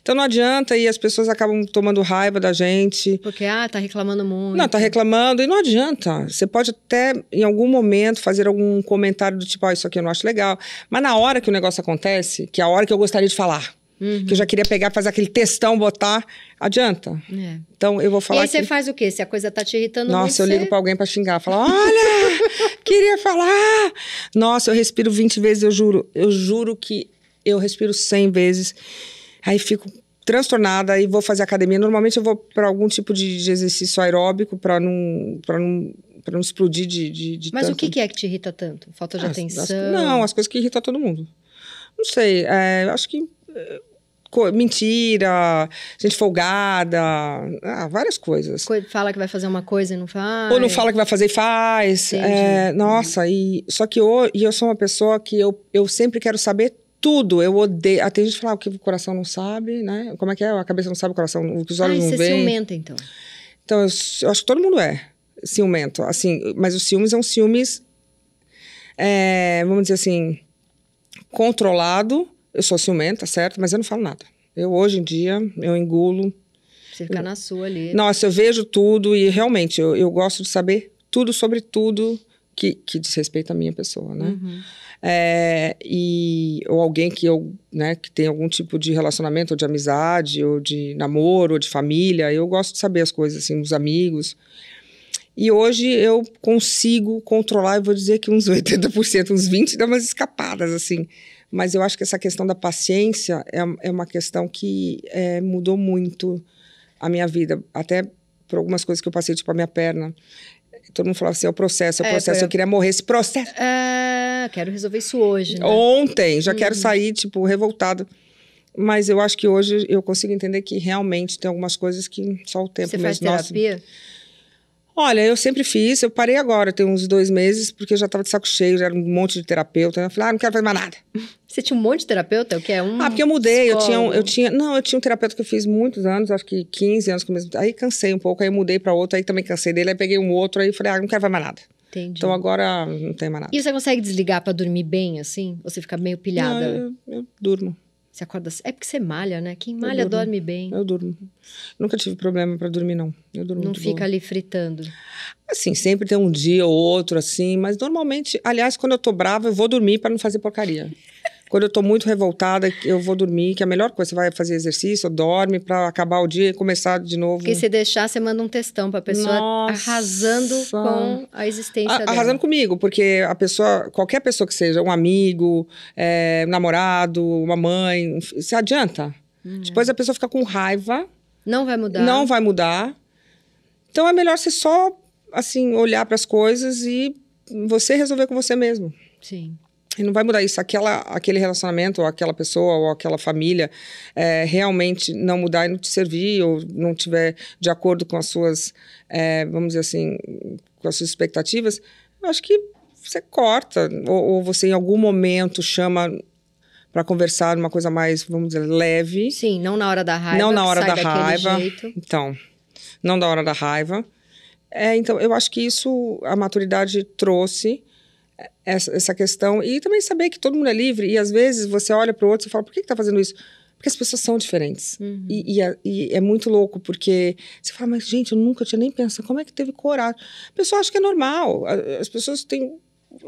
Então não adianta e as pessoas acabam tomando raiva da gente. Porque, ah, tá reclamando muito. Não, tá reclamando e não adianta. Você pode até, em algum momento, fazer algum comentário do tipo, ah, isso aqui eu não acho legal. Mas na hora que o negócio acontece, que é a hora que eu gostaria de falar, Uhum. que eu já queria pegar, fazer aquele textão, botar, adianta. É. Então eu vou E falar aí você que... faz o quê? Se a coisa tá te irritando muito, Nossa, eu você... ligo pra alguém pra xingar, falar, olha, *laughs* queria falar. Nossa, eu respiro 20 vezes, eu juro. Eu juro que eu respiro 100 vezes. Aí fico transtornada e vou fazer academia. Normalmente eu vou para algum tipo de, de exercício aeróbico para não para não para não explodir de, de, de Mas tanto. o que, que é que te irrita tanto? Falta de As- atenção? as- não, as coisas que irritam todo mundo. Não sei, é, eu acho que co- mentira, gente folgada, ah, várias coisas. Co- Fala que vai fazer uma coisa e não faz. Ou não fala que vai fazer e faz. É, nossa, e só que eu, e eu sou uma pessoa que eu, eu sempre quero saber tudo. Eu odeio. Até gente falar o que o coração não sabe, né? Como é que é? A cabeça não sabe, o coração, o que os olhos Ai, não você veem. ciumenta, então. Então, eu, eu acho que todo mundo é ciumento, assim, mas os ciúmes são ciúmes, é, vamos dizer assim, controlado. Eu sou ciumenta, certo? Mas eu não falo nada. Eu, hoje em dia, eu engulo. Você fica na sua ali. Nossa, eu vejo tudo e realmente eu, eu gosto de saber tudo sobre tudo que, que diz respeito à minha pessoa, né? Uhum. É, e, ou alguém que eu, né, que tem algum tipo de relacionamento, ou de amizade, ou de namoro, ou de família, eu gosto de saber as coisas, assim, dos amigos. E hoje eu consigo controlar, eu vou dizer que uns *laughs* 80%, uns 20% dá umas escapadas, assim. Mas eu acho que essa questão da paciência é, é uma questão que é, mudou muito a minha vida, até por algumas coisas que eu passei, tipo a minha perna. Todo mundo falava assim, é o processo, é o É, processo, foi- eu queria morrer, esse processo Ah, quero resolver isso hoje, né? Ontem, já quero sair, tipo, revoltada. Mas eu acho que hoje eu consigo entender que realmente tem algumas coisas que só o tempo Você faz mesmo. Nossa. terapia? Olha, eu sempre fiz, eu parei agora, tem uns dois meses, porque eu já tava de saco cheio, já era um monte de terapeuta. Eu falei, ah, não quero fazer mais nada. *laughs* Você tinha um monte de terapeuta? O que é um Ah, porque eu mudei, eu tinha, um- eu tinha. Não, eu tinha um terapeuta que eu fiz muitos anos, acho que 15 anos mesmo. Aí cansei um pouco, aí eu mudei pra outro, aí também cansei dele, aí peguei um outro, aí falei, ah, não quero mais nada. Entendi. Então agora não tem mais nada. E você consegue desligar pra dormir bem, assim? Ou você fica meio pilhada? Não, eu, eu durmo. Você acorda... É porque você malha, né? Quem malha dorme bem. Eu durmo. Nunca tive problema pra dormir, não. Eu durmo Não fica boa. ali fritando. Assim, sempre tem um dia ou outro, assim, mas normalmente, aliás, quando eu tô brava, eu vou dormir para não fazer porcaria. Quando eu tô muito revoltada, eu vou dormir, que é a melhor coisa. Você vai fazer exercício, dorme para acabar o dia e começar de novo. Porque se deixar, você manda um textão pra pessoa Nossa. arrasando com a existência A- dela. arrasando comigo, porque a pessoa, qualquer pessoa que seja, um amigo, é, um namorado, uma mãe, se adianta. Depois a pessoa fica com raiva, Não vai mudar. não vai mudar. Então é melhor você só, assim, olhar para as coisas e você resolver com você mesmo. Sim. E não vai mudar isso. Aquela, aquele relacionamento, ou aquela pessoa, ou aquela família é, realmente não mudar e não te servir, ou não tiver de acordo com as suas, é, vamos dizer assim, com as suas expectativas, eu acho que você corta. Ou, ou você, em algum momento, chama para conversar numa coisa mais, vamos dizer, leve. Sim, não na hora da raiva. Não na hora da raiva. jeito. Então, não da hora da raiva. É, então, eu acho que isso a maturidade trouxe essa, essa questão. E também saber que todo mundo é livre. E às vezes você olha para o outro e fala: por que, que tá fazendo isso? Porque as pessoas são diferentes. Uhum. E, e é, e é muito louco, porque você fala, mas gente, eu nunca tinha nem pensado, como é que teve coragem? A pessoa acha que é normal. As pessoas têm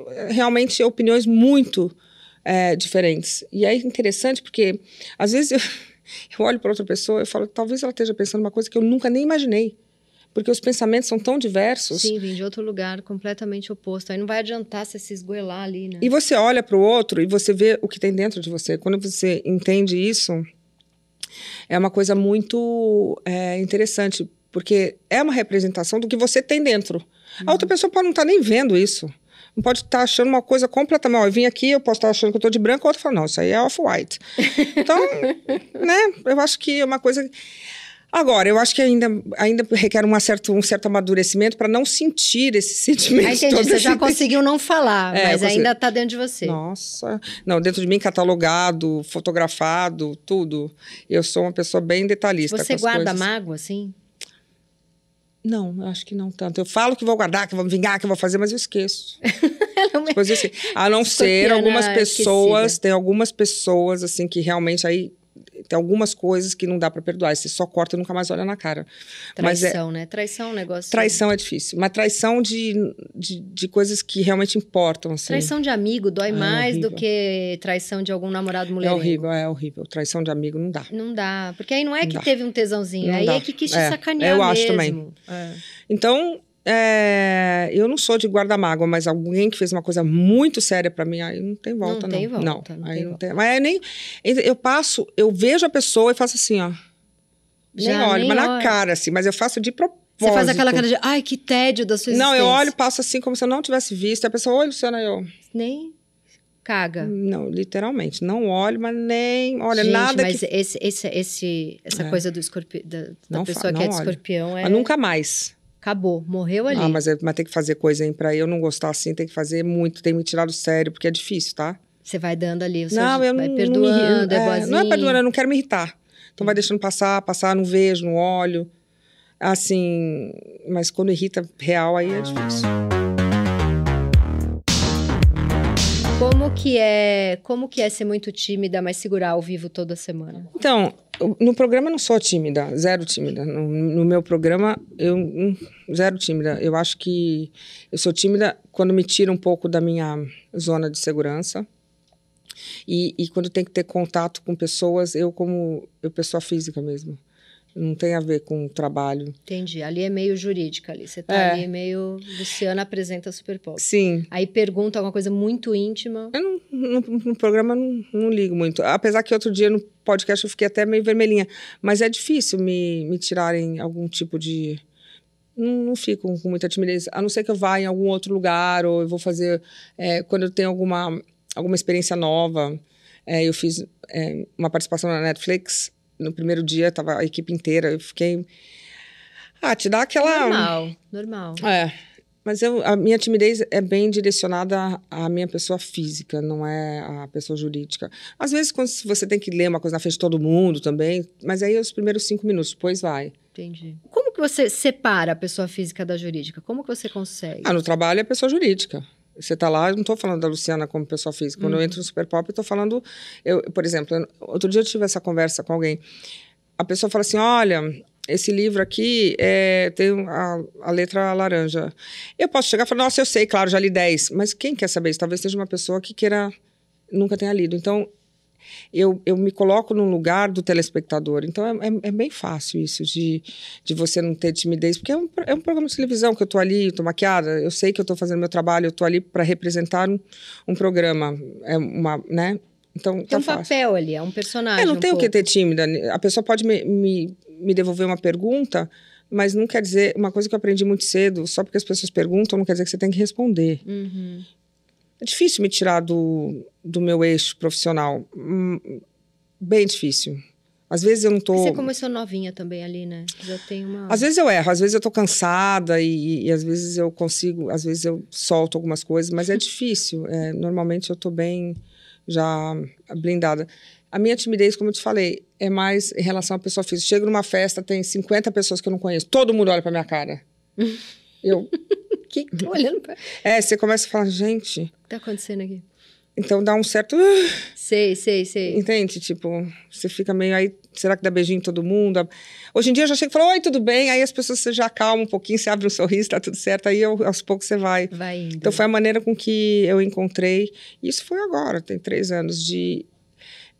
eh, realmente opiniões muito eh, diferentes. E é interessante porque, às vezes, eu, *laughs* eu olho para outra pessoa e falo, talvez ela esteja pensando uma coisa que eu nunca nem imaginei. Porque os pensamentos são tão diversos. Sim, vem de outro lugar completamente oposto. Aí não vai adiantar você se esgoelar ali, né? E você olha para o outro e você vê o que tem dentro de você. Quando você entende isso, é uma coisa muito é, interessante, porque é uma representação do que você tem dentro. A outra pessoa pode não estar nem vendo isso. Não pode estar achando uma coisa completamente. Ó, eu vim aqui, eu posso estar achando que eu estou de branco, a outra fala, não, isso aí é off-white. *laughs* Então, né, eu acho que é uma coisa. Agora, eu acho que ainda, ainda requer uma certa, um certo amadurecimento para não sentir esse sentimento. Aí entendi, você já *laughs* conseguiu não falar, É, mas ainda tá dentro de você. Nossa. Não, dentro de mim, catalogado, fotografado, tudo. Eu sou uma pessoa bem detalhista. Você guarda coisas. mágoa, assim? Não, eu acho que não tanto. Eu falo que vou guardar, que vou me vingar, que vou fazer, mas eu esqueço. *laughs* Depois eu esqueço. A não ser algumas pessoas, esquecida. tem algumas pessoas, assim, que realmente aí. Tem algumas coisas que não dá pra perdoar. Você só corta e nunca mais olha na cara. Mas é, Traição, né? Traição é um negócio. traição é difícil. Mas traição de, de, de coisas que realmente importam, assim. Traição de amigo dói Ah, é mais do horrível. que traição de algum namorado mulher. É horrível, é horrível. Traição de amigo não dá. Não dá. Porque aí não é Não que dá. teve um tesãozinho, Não aí dá. é que quis te É, sacanear eu acho mesmo. É. Então, é, eu não sou de guarda-mágoa, mas alguém que fez uma coisa muito séria pra mim, aí não tem volta, não. tem volta, não aí tem não volta. tem. Mas eu nem. Eu passo, eu vejo a pessoa e faço assim, ó. Nem Já olho, nem mas na olha. cara, assim, mas eu faço de propósito. Você faz aquela cara de, ai, que tédio da sua Não, existência. eu olho, passo assim como se eu não tivesse visto. A pessoa, oi, Luciana, eu. Nem caga. Não, literalmente. Não olho, mas nem. Olha, Gente, nada mas que. esse, esse, esse, essa É. coisa do escorpião, da, da Não pessoa que é não de olho. escorpião é... Mas nunca mais. Acabou, morreu ali. Ah, mas, é- mas tem que fazer coisa aí pra eu não gostar assim, tem que fazer muito, tem que me tirar do sério, porque é difícil, tá? Você vai dando ali, você não, eu vai não. perdoando, não, é, é, não é perdoando, eu não quero me irritar. Então vai deixando passar, passar, não vejo, não olho. Assim, mas quando irrita real, aí é difícil. Como que é, como que é ser muito tímida, mas segurar ao vivo toda semana? Então, no programa não sou tímida, zero tímida. No, no meu programa, eu hum, zero tímida. Eu acho que eu sou tímida quando me tira um pouco da minha zona de segurança. E, e quando tem que ter contato com pessoas, eu como eu pessoa física mesmo. Não tem a ver com o trabalho. Entendi. Ali é meio jurídica ali. Você tá É. ali meio. Luciana apresenta Super Pop. Sim. Aí pergunta alguma coisa muito íntima. Eu não, no, no programa não, não ligo muito. Apesar que outro dia no podcast eu fiquei até meio vermelhinha. Mas é difícil me, me tirarem algum tipo de. Não, não fico com muita timidez. A não ser que eu vá em algum outro lugar ou eu vou fazer. é, quando eu tenho alguma, alguma experiência nova. É, eu fiz é, uma participação na Netflix. No primeiro dia estava a equipe inteira. Eu fiquei. Ah, te dá aquela. Normal, normal. É. Mas eu, a minha timidez é bem direcionada à minha pessoa física, não é à pessoa jurídica. Às vezes, quando você tem que ler uma coisa na frente de todo mundo também, mas aí é os primeiros cinco minutos, depois vai. Entendi. Como que você separa a pessoa física da jurídica? Como que você consegue? Ah, no trabalho é pessoa jurídica. Você tá lá, eu não estou falando da Luciana como pessoa física. Quando eu entro no Super Pop, eu estou falando. Eu, por exemplo, eu- outro dia eu tive essa conversa com alguém. A pessoa fala assim: olha, esse livro aqui é, tem a, a letra laranja. Eu posso chegar e falar: nossa, eu sei, claro, já li 10. Mas quem quer saber isso? Talvez seja uma pessoa que queira. nunca tenha lido. Então, eu, eu me coloco no lugar do telespectador. Então, é, é, é bem fácil isso de, de você não ter timidez, porque é um, é um programa de televisão que eu tô ali, eu tô maquiada, eu sei que eu tô fazendo meu trabalho, eu tô ali para representar um, um programa, é uma, né? Então, Tem tá um fácil. papel ali, é um personagem. É, não um tem o que pouco. ter tímida. A pessoa pode me, me, me devolver uma pergunta, mas não quer dizer. Uma coisa que eu aprendi muito cedo, só porque as pessoas perguntam, não quer dizer que você tem que responder. Uhum. É difícil me tirar do, do meu eixo profissional. Hum, Bem difícil. Às vezes eu não tô. Você começou novinha também ali, né? Já tem uma. Às vezes eu erro, às vezes eu tô cansada e, e às vezes eu consigo, às vezes eu solto algumas coisas, mas é *laughs* difícil. É, normalmente eu tô bem já blindada. A minha timidez, como eu te falei, é mais em relação à pessoa física. Chego numa festa, tem 50 pessoas que eu não conheço, todo mundo olha pra minha cara. *laughs* Eu, Que que tô olhando pra... O que é, você começa a falar, gente, tá acontecendo aqui? Então dá um certo, Sei, sei, sei. entende? Tipo, você fica meio aí, será que dá beijinho em todo mundo? Hoje em dia eu já chego e falo, oi, tudo bem? Aí as pessoas você já acalma um pouquinho, você abre um sorriso, tá tudo certo, aí eu- aos poucos você vai. Vai indo. Então foi a maneira com que eu encontrei. Isso foi agora, tem três anos de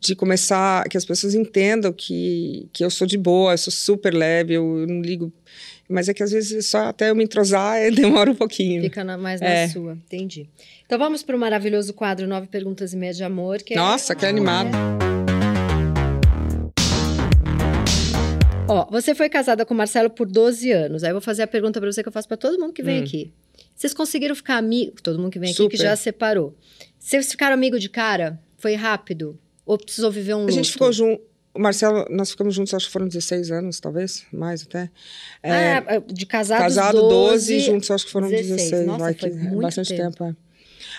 de começar que as pessoas entendam que, que eu sou de boa, eu sou super leve, eu, eu não ligo. Mas é que às vezes só até eu me entrosar *laughs* demora um pouquinho. Fica na- mais na É. sua. Entendi. Então vamos para o maravilhoso quadro Nove Perguntas e Meia de Amor. Que é- Nossa, que animado. Ó, você foi casada com o Marcelo por 12 anos. Aí eu vou fazer a pergunta para você que eu faço para todo mundo que vem Hum. aqui. Vocês conseguiram ficar amigos? Todo mundo que vem aqui Super. que já separou. Vocês ficaram amigo de cara? Foi rápido? Ou precisou viver um luto? A gente ficou junto. O Marcelo, nós ficamos juntos, acho que foram 16 anos, talvez, mais até. É, Ah, de casados casado 12, 12, juntos acho que foram 16. 16. Nossa, vai foi que- muito bastante tempo. tempo. é.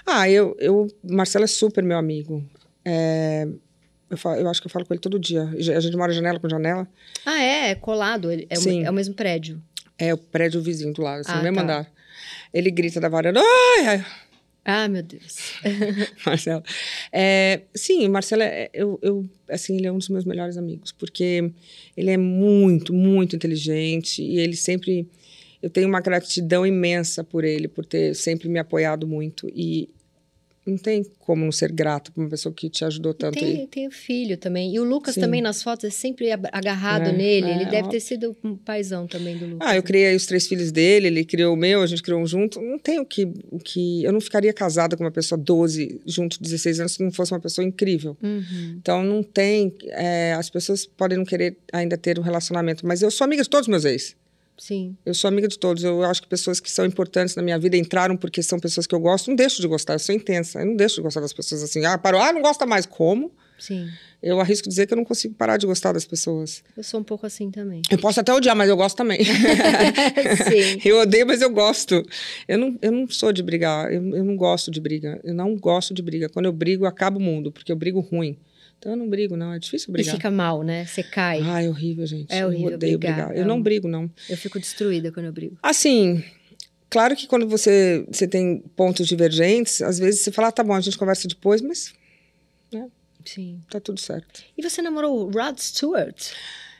Ah, eu, eu. Marcelo é super meu amigo. É, eu, falo- eu acho que eu falo com ele todo dia. A gente mora janela com janela. Ah, é? É colado. É, o, Sim. é o mesmo prédio. É o prédio vizinho do lado, assim, Ah, no mesmo tá. andar. Ele grita da varanda, ai, ai, Ah, meu Deus. *laughs* Marcelo. É, sim, o Marcelo, é, eu, eu, assim, ele é um dos meus melhores amigos, porque ele é muito, muito inteligente e ele sempre... Eu tenho uma gratidão imensa por ele, por ter sempre me apoiado muito e não tem como não ser grato por uma pessoa que te ajudou tanto. Tem, E- tem o filho também. E o Lucas Sim. também nas fotos é sempre agarrado É, nele. é, ele deve ó. ter sido um paizão também do Lucas. Ah, eu né? criei os três filhos dele, ele criou o meu, a gente criou um junto. Não tem o que, o que. Eu não ficaria casada com uma pessoa 12, junto 16 anos, se não fosse uma pessoa incrível. Uhum. Então não tem. é, as pessoas podem não querer ainda ter um relacionamento, mas eu sou amiga de todos os meus ex. Sim. Eu sou amiga de todos. Eu acho que pessoas que são importantes na minha vida entraram porque são pessoas que eu gosto. Não deixo de gostar, eu sou intensa. Eu não deixo de gostar das pessoas assim. Ah, parou, ah, não gosta mais. Como? Sim. Eu arrisco dizer que eu não consigo parar de gostar das pessoas. Eu sou um pouco assim também. Eu posso até odiar, mas eu gosto também. *laughs* Sim. *laughs* Eu odeio, mas eu gosto. Eu não, eu não sou de brigar. Eu, eu não gosto de briga. Eu não gosto de briga. Quando eu brigo, acaba o mundo, porque eu brigo ruim. Então eu não brigo, não. É difícil E brigar. fica mal, né? Você cai. Ai, horrível, gente. É horrível Eu odeio brigar, brigar. é Eu não um- brigo, não. Eu fico destruída quando eu brigo. Assim, claro que quando você, você tem pontos divergentes, às vezes você fala, ah, tá bom, a gente conversa depois, mas Sim. tá tudo certo. E você namorou o Rod Stewart?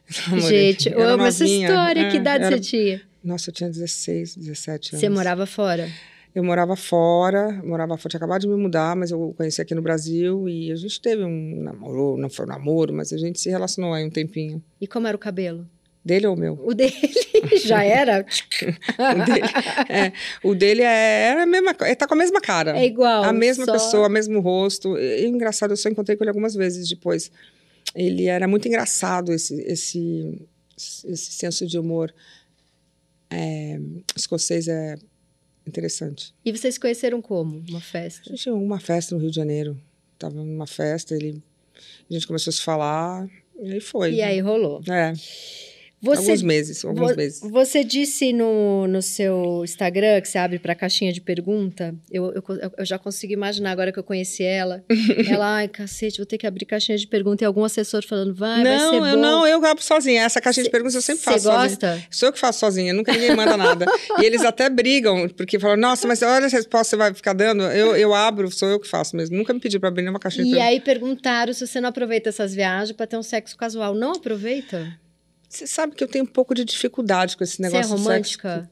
*laughs* Namorei. Gente, eu amo essa história. que É, idade era- você tinha? Nossa, eu tinha 16, 17 anos. Você morava fora? Eu morava fora, morava fora, tinha acabado de me mudar, mas eu conheci aqui no Brasil e a gente teve um namoro, não foi um namoro, mas a gente se relacionou aí um tempinho. E como era o cabelo? Dele ou meu? O dele *laughs* já era? *laughs* O dele, é, o dele é, era a mesma, ele tá com a mesma cara. É igual. a mesma só- pessoa, o mesmo rosto. E, engraçado, eu só encontrei com ele algumas vezes depois. Ele era muito engraçado, esse, esse, esse senso de humor é, escocês é interessante. E vocês conheceram como? Uma festa? A gente tinha uma festa no Rio de Janeiro. Tava numa festa, ele, a gente começou a se falar, e aí foi. E aí rolou. É, Você, alguns meses, alguns vo- meses. você disse no, no seu Instagram que você abre para caixinha de pergunta. Eu, eu, eu já consigo imaginar agora que eu conheci ela. *laughs* ela, ai, cacete, vou ter que abrir caixinha de pergunta. E algum assessor falando, vai, vai ser não, bom. eu não, eu abro sozinha. Essa caixinha de perguntas eu sempre faço sozinha. gosta? Sou eu que faço sozinha, nunca ninguém manda nada. e eles até brigam, porque falam, nossa, mas olha as respostas que você vai ficar dando. Eu, eu abro, sou eu que faço mesmo. Nunca me pediram para abrir nenhuma caixinha de E perguntas. aí perguntaram se você não aproveita essas viagens para ter um sexo casual. Não aproveita? Você sabe que eu tenho um pouco de dificuldade com esse Você é negócio de sexo. romântica?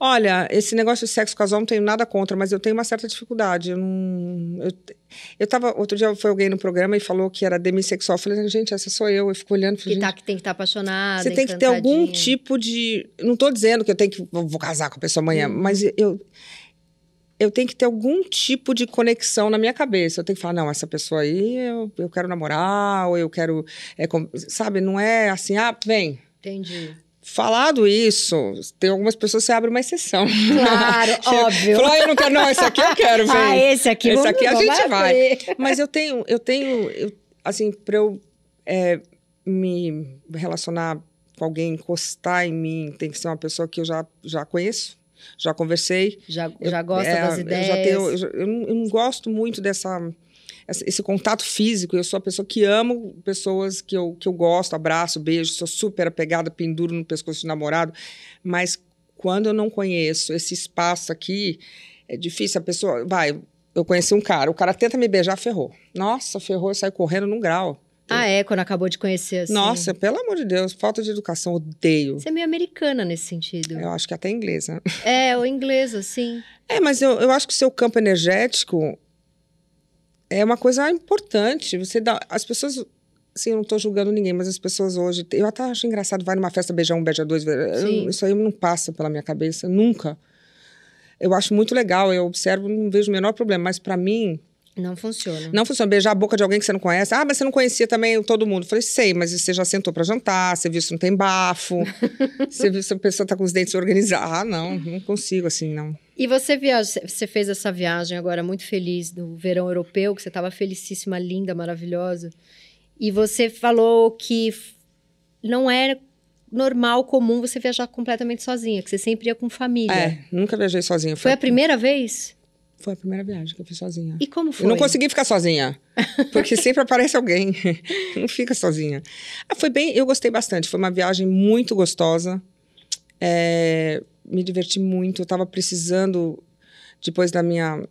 Olha, esse negócio de sexo casual não tenho nada contra, mas eu tenho uma certa dificuldade. Eu não. Eu, eu tava. Outro dia foi alguém no programa e falou que era demissexual. Eu falei, gente, essa sou eu. Eu fico olhando e Que, falei, tá, que tem que estar apaixonada, Você tem que ter algum tipo de. Não estou dizendo que eu tenho que. Vou casar com a pessoa amanhã, Uhum. mas eu. Eu tenho que ter algum tipo de conexão na minha cabeça. Eu tenho que falar, não, essa pessoa aí eu, eu quero namorar, ou eu quero. é, sabe, não é assim, ah, vem. Entendi. Falado isso, tem algumas pessoas que você abre uma exceção. Claro, *laughs* óbvio. Falou, ah, eu não quero, não, esse aqui eu quero, vem. Ah, esse aqui Esse aqui a gente vai. abrir. *laughs* Mas eu tenho, eu tenho, eu, assim, para eu é, me relacionar com alguém, encostar em mim, tem que ser uma pessoa que eu já, já conheço, já conversei. Já, Eu- já gosta é, das eu ideias. já tenho- eu, eu não, eu não gosto muito dessa essa- esse contato físico. Eu sou a pessoa que amo pessoas que eu, que eu gosto, abraço, beijo, sou super apegada, penduro no pescoço de namorado. Mas quando eu não conheço esse espaço aqui, é difícil. A pessoa vai. Eu conheci um cara, o cara tenta me beijar, ferrou. Nossa, ferrou, eu saio correndo num grau. Ah, é? Quando acabou de conhecer, assim. Nossa, pelo amor de Deus, falta de educação, odeio. Você é meio americana nesse sentido. Eu acho que até inglesa. É, o inglês, assim. É, mas eu, eu acho que o seu campo energético é uma coisa importante. Você dá. As pessoas. Assim, eu não estou julgando ninguém, mas as pessoas hoje. Eu até acho engraçado, vai numa festa beijar um, beija dois. eu- Sim. isso aí não passa pela minha cabeça, nunca. Eu acho muito legal, eu observo, não vejo o menor problema, mas para mim, Não funciona. não funciona. Beijar a boca de alguém que você não conhece. Ah, mas você não conhecia também todo mundo. Eu falei, sei, mas você já sentou para jantar, você viu se não tem bafo, *laughs* você viu se a pessoa tá com os dentes organizados. Ah, não, não consigo assim, não. E você viaja, você fez essa viagem agora muito feliz no verão europeu, que você estava felicíssima, linda, maravilhosa. E você falou que não era normal, comum você viajar completamente sozinha, que você sempre ia com família. É, nunca viajei sozinha. Foi a primeira vez? Foi a primeira viagem que eu fiz sozinha. E como foi? Eu não consegui ficar sozinha, *laughs* porque sempre aparece alguém. *laughs* não fica sozinha. Ah, foi bem, eu gostei bastante. Foi uma viagem muito gostosa. É, me diverti muito. Eu estava precisando, depois da minha,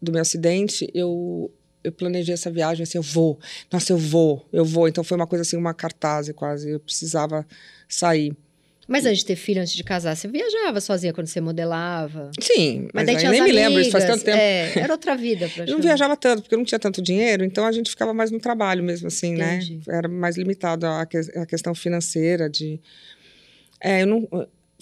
do meu acidente, eu, eu planejei essa viagem assim, eu vou. Nossa, eu vou, eu vou. Então foi uma coisa assim, uma cartaz quase. Eu precisava sair. Mas antes de ter filho, antes de casar, você viajava sozinha quando você modelava? Sim, mas, daí aí tinha nem as me lembro, isso faz amigas, tanto tempo. É, era outra vida, *laughs* Eu praticamente. não viajava tanto, porque eu não tinha tanto dinheiro, então a gente ficava mais no trabalho mesmo, assim, Entendi. né? Era mais limitado a, que- a questão financeira de... É, eu não...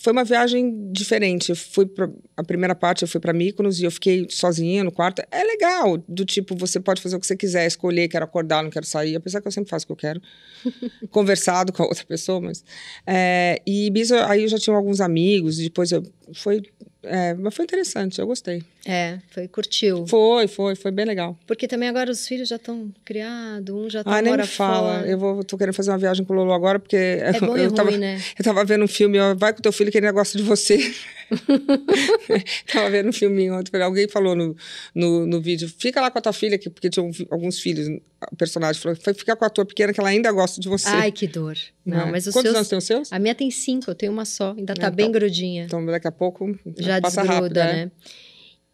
foi uma viagem diferente. Eu fui pra, a primeira parte eu fui para Mykonos e eu fiquei sozinha no quarto. É legal, do tipo, você pode fazer o que você quiser, escolher, quero acordar, não quero sair, apesar que eu sempre faço o que eu quero. *laughs* Conversado com a outra pessoa, mas... É, e Ibiza, aí eu já tinha alguns amigos, depois eu... Foi é, mas foi interessante, eu gostei. É, foi, curtiu. Foi, foi, foi bem legal. Porque também agora os filhos já estão criados, um já tá ah, nem me fala. Fora. Eu vou, tô querendo fazer uma viagem com o Lolo agora, porque... É bom *laughs* eu, e tava, ruim, né? Eu tava vendo um filme, ó, vai com teu filho que ele gosta de você. *laughs* tava vendo um filminho ontem, alguém falou no, no, no, vídeo, fica lá com a tua filha, porque tinha alguns filhos, o personagem falou, foi ficar com a tua pequena que ela ainda gosta de você. Ai, que dor. Não, é. mas os Quantos seus... anos tem os seus? A minha tem cinco, eu tenho uma só, ainda tá Então- bem grudinha. Então daqui a pouco já passa desgruda, rápido, é. né?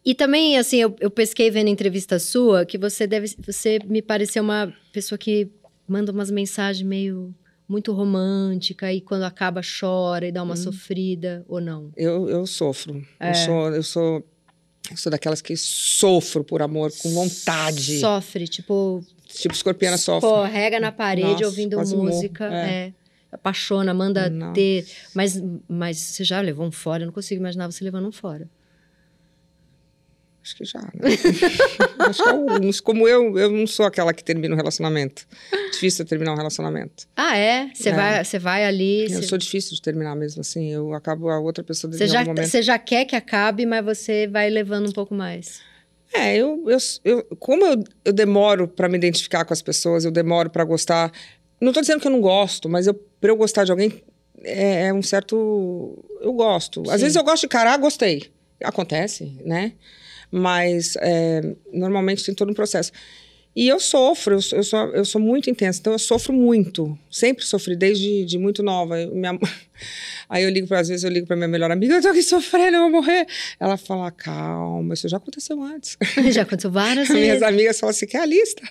E também, assim, eu, eu pesquei vendo entrevista sua que você deve, você me pareceu uma pessoa que manda umas mensagens meio muito romântica e quando acaba chora e dá Hum. uma sofrida ou não. Eu, eu sofro. É. Eu sou, eu sou, eu sou daquelas que sofro por amor, com vontade. Sofre, tipo, Tipo, escorpiana sofre. escorrega na parede Nossa, ouvindo música, É. é. Apaixona, manda Nossa. ter. Mas, mas você já levou um fora? Eu não consigo imaginar você levando um fora. Acho que já, né? *laughs* Acho que alguns. Como eu, eu não sou aquela que termina um relacionamento. Difícil terminar um relacionamento. Ah, é? Você É. vai, você vai ali. Eu você- sou difícil de terminar mesmo, assim. Eu acabo a outra pessoa Você já, você já quer que acabe, mas você vai levando um pouco mais. É, eu, eu, eu como eu, eu demoro para me identificar com as pessoas, eu demoro para gostar. Não tô dizendo que eu não gosto, mas eu, pra eu gostar de alguém, é, é um certo. Eu gosto. Às Sim. vezes eu gosto de cara, gostei. Acontece, né? Mas é, normalmente tem todo um processo. E eu sofro, eu, sou- eu sou, eu sou muito intensa, então eu sofro muito. Sempre sofri, desde de muito nova. Eu- minha- *laughs* Aí eu ligo, pra, às vezes eu ligo pra minha melhor amiga, eu tô aqui sofrendo, eu vou morrer. Ela fala, calma, isso já aconteceu antes. *laughs* Já aconteceu várias *laughs* Minhas vezes. amigas falam assim, quer a lista?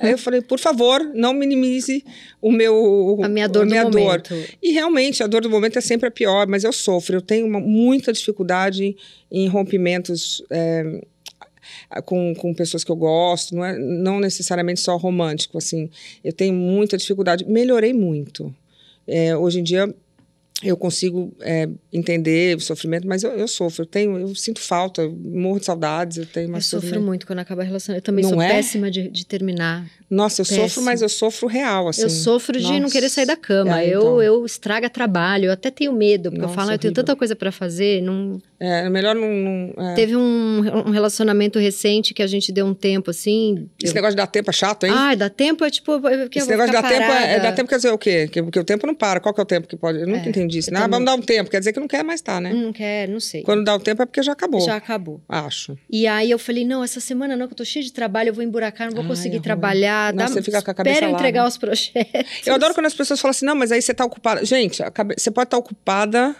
Aí eu falei, por favor, não minimize o meu... A minha dor do minha momento. E realmente, a dor do momento é sempre a pior, mas eu sofro. Eu tenho uma- muita dificuldade em rompimentos é, com, com pessoas que eu gosto, não, é, não necessariamente só romântico, assim. Eu tenho muita dificuldade. Melhorei muito. É, hoje em dia, eu consigo é, entender o sofrimento, mas eu, eu sofro. Eu, tenho, eu sinto falta, eu morro de saudades. Eu tenho uma Eu sofro muito quando acaba relacionamento. Eu também Não sou é? péssima de, de terminar. Nossa, eu Péssimo. sofro, mas eu sofro real, assim. eu sofro de não Nossa. querer sair da cama. É, eu, então. eu estraga trabalho. Eu até tenho medo, porque eu Nossa, falo, "Ah, eu tenho horrível. tanta coisa pra fazer. Não... É, melhor não... não é. Teve um, um relacionamento recente que a gente deu um tempo assim. Esse eu- negócio de dar tempo é chato, hein? Ah, dá tempo é tipo. eu- eu Esse negócio de dar tempo é, é dar tempo quer dizer o quê? Que, porque o tempo não para. Qual que é o tempo que pode? Eu nunca É, entendi isso. eu né? Ah, vamos dar um tempo. Quer dizer que não quer mais estar, né? Não quer, não sei. Quando dá o tempo é porque já acabou. Já acabou. Acho. E aí eu falei, não, essa semana não, que eu tô cheia de trabalho, eu vou emburacar, não vou Ai, conseguir é trabalhar. Nossa, você fica com a cabeça Espera eu lá, entregar né? os projetos. Eu adoro quando as pessoas falam assim, não, mas aí você tá ocupada. Gente, cabe- você pode estar ocupada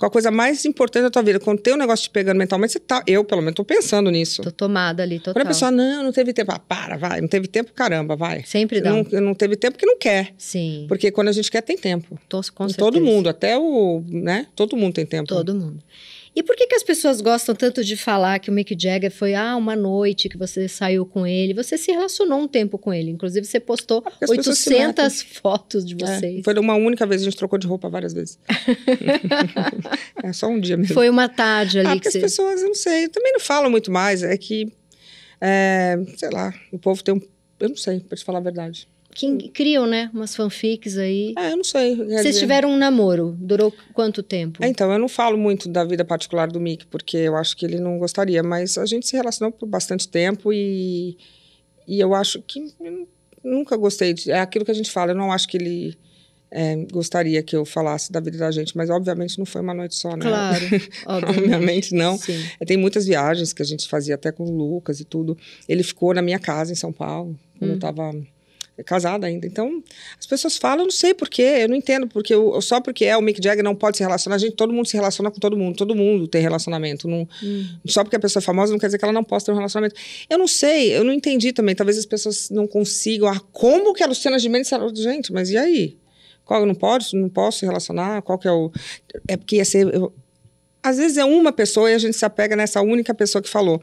com a coisa mais importante da tua vida. Quando tem um negócio te pegando mentalmente, você tá... Eu, pelo menos, tô pensando nisso. Tô tomada ali, total. Quando a pessoa, não, não teve tempo. Ah, para, vai. Não teve tempo, caramba, vai. Sempre dá. Não, não teve tempo porque não quer. Sim, Porque quando a gente quer, tem tempo. tô, com certeza. Todo mundo, até o, né? Todo mundo tem tempo. Todo mundo. E por que, que as pessoas gostam tanto de falar que o Mick Jagger foi ah, uma noite que você saiu com ele? Você se relacionou um tempo com ele. Inclusive, você postou porque as pessoas se 800 fotos de É, vocês. foi uma única vez, a gente trocou de roupa várias vezes. *laughs* é só um dia mesmo. Foi uma tarde ali ah, que as você... pessoas, eu não sei, também não falam muito mais. É que, é, sei lá, o povo tem um. Eu não sei, pra te falar a verdade. Que criam, né? Umas fanfics aí. É, eu não sei. Vocês dizer- tiveram um namoro. Durou quanto tempo? É, então, eu não falo muito da vida particular do Mick, porque eu acho que ele não gostaria, mas a gente se relacionou por bastante tempo e, e eu acho que eu nunca gostei. De, é aquilo que a gente fala, eu não acho que ele é, gostaria que eu falasse da vida da gente, mas obviamente não foi uma noite só, né? Claro, *laughs* obviamente. Obviamente não. Sim. Tem muitas viagens que a gente fazia até com o Lucas e tudo. Ele ficou na minha casa em São Paulo, quando eu Hum. estava casada ainda. Então, as pessoas falam, eu não sei porquê, eu não entendo, porque eu, só porque é o Mick Jagger não pode se relacionar, a gente, todo mundo se relaciona com todo mundo, todo mundo tem relacionamento. Não, Hum. Só porque a pessoa é famosa não quer dizer que ela não possa ter um relacionamento. Eu não sei, eu não entendi também. Talvez as pessoas não consigam. Ah, como que a Luciana Gimenez... Gente, mas e aí? Qual, eu não posso, não posso se relacionar? Qual que é o... É porque ia ser... eu- Às vezes é uma pessoa e a gente se apega nessa única pessoa que falou.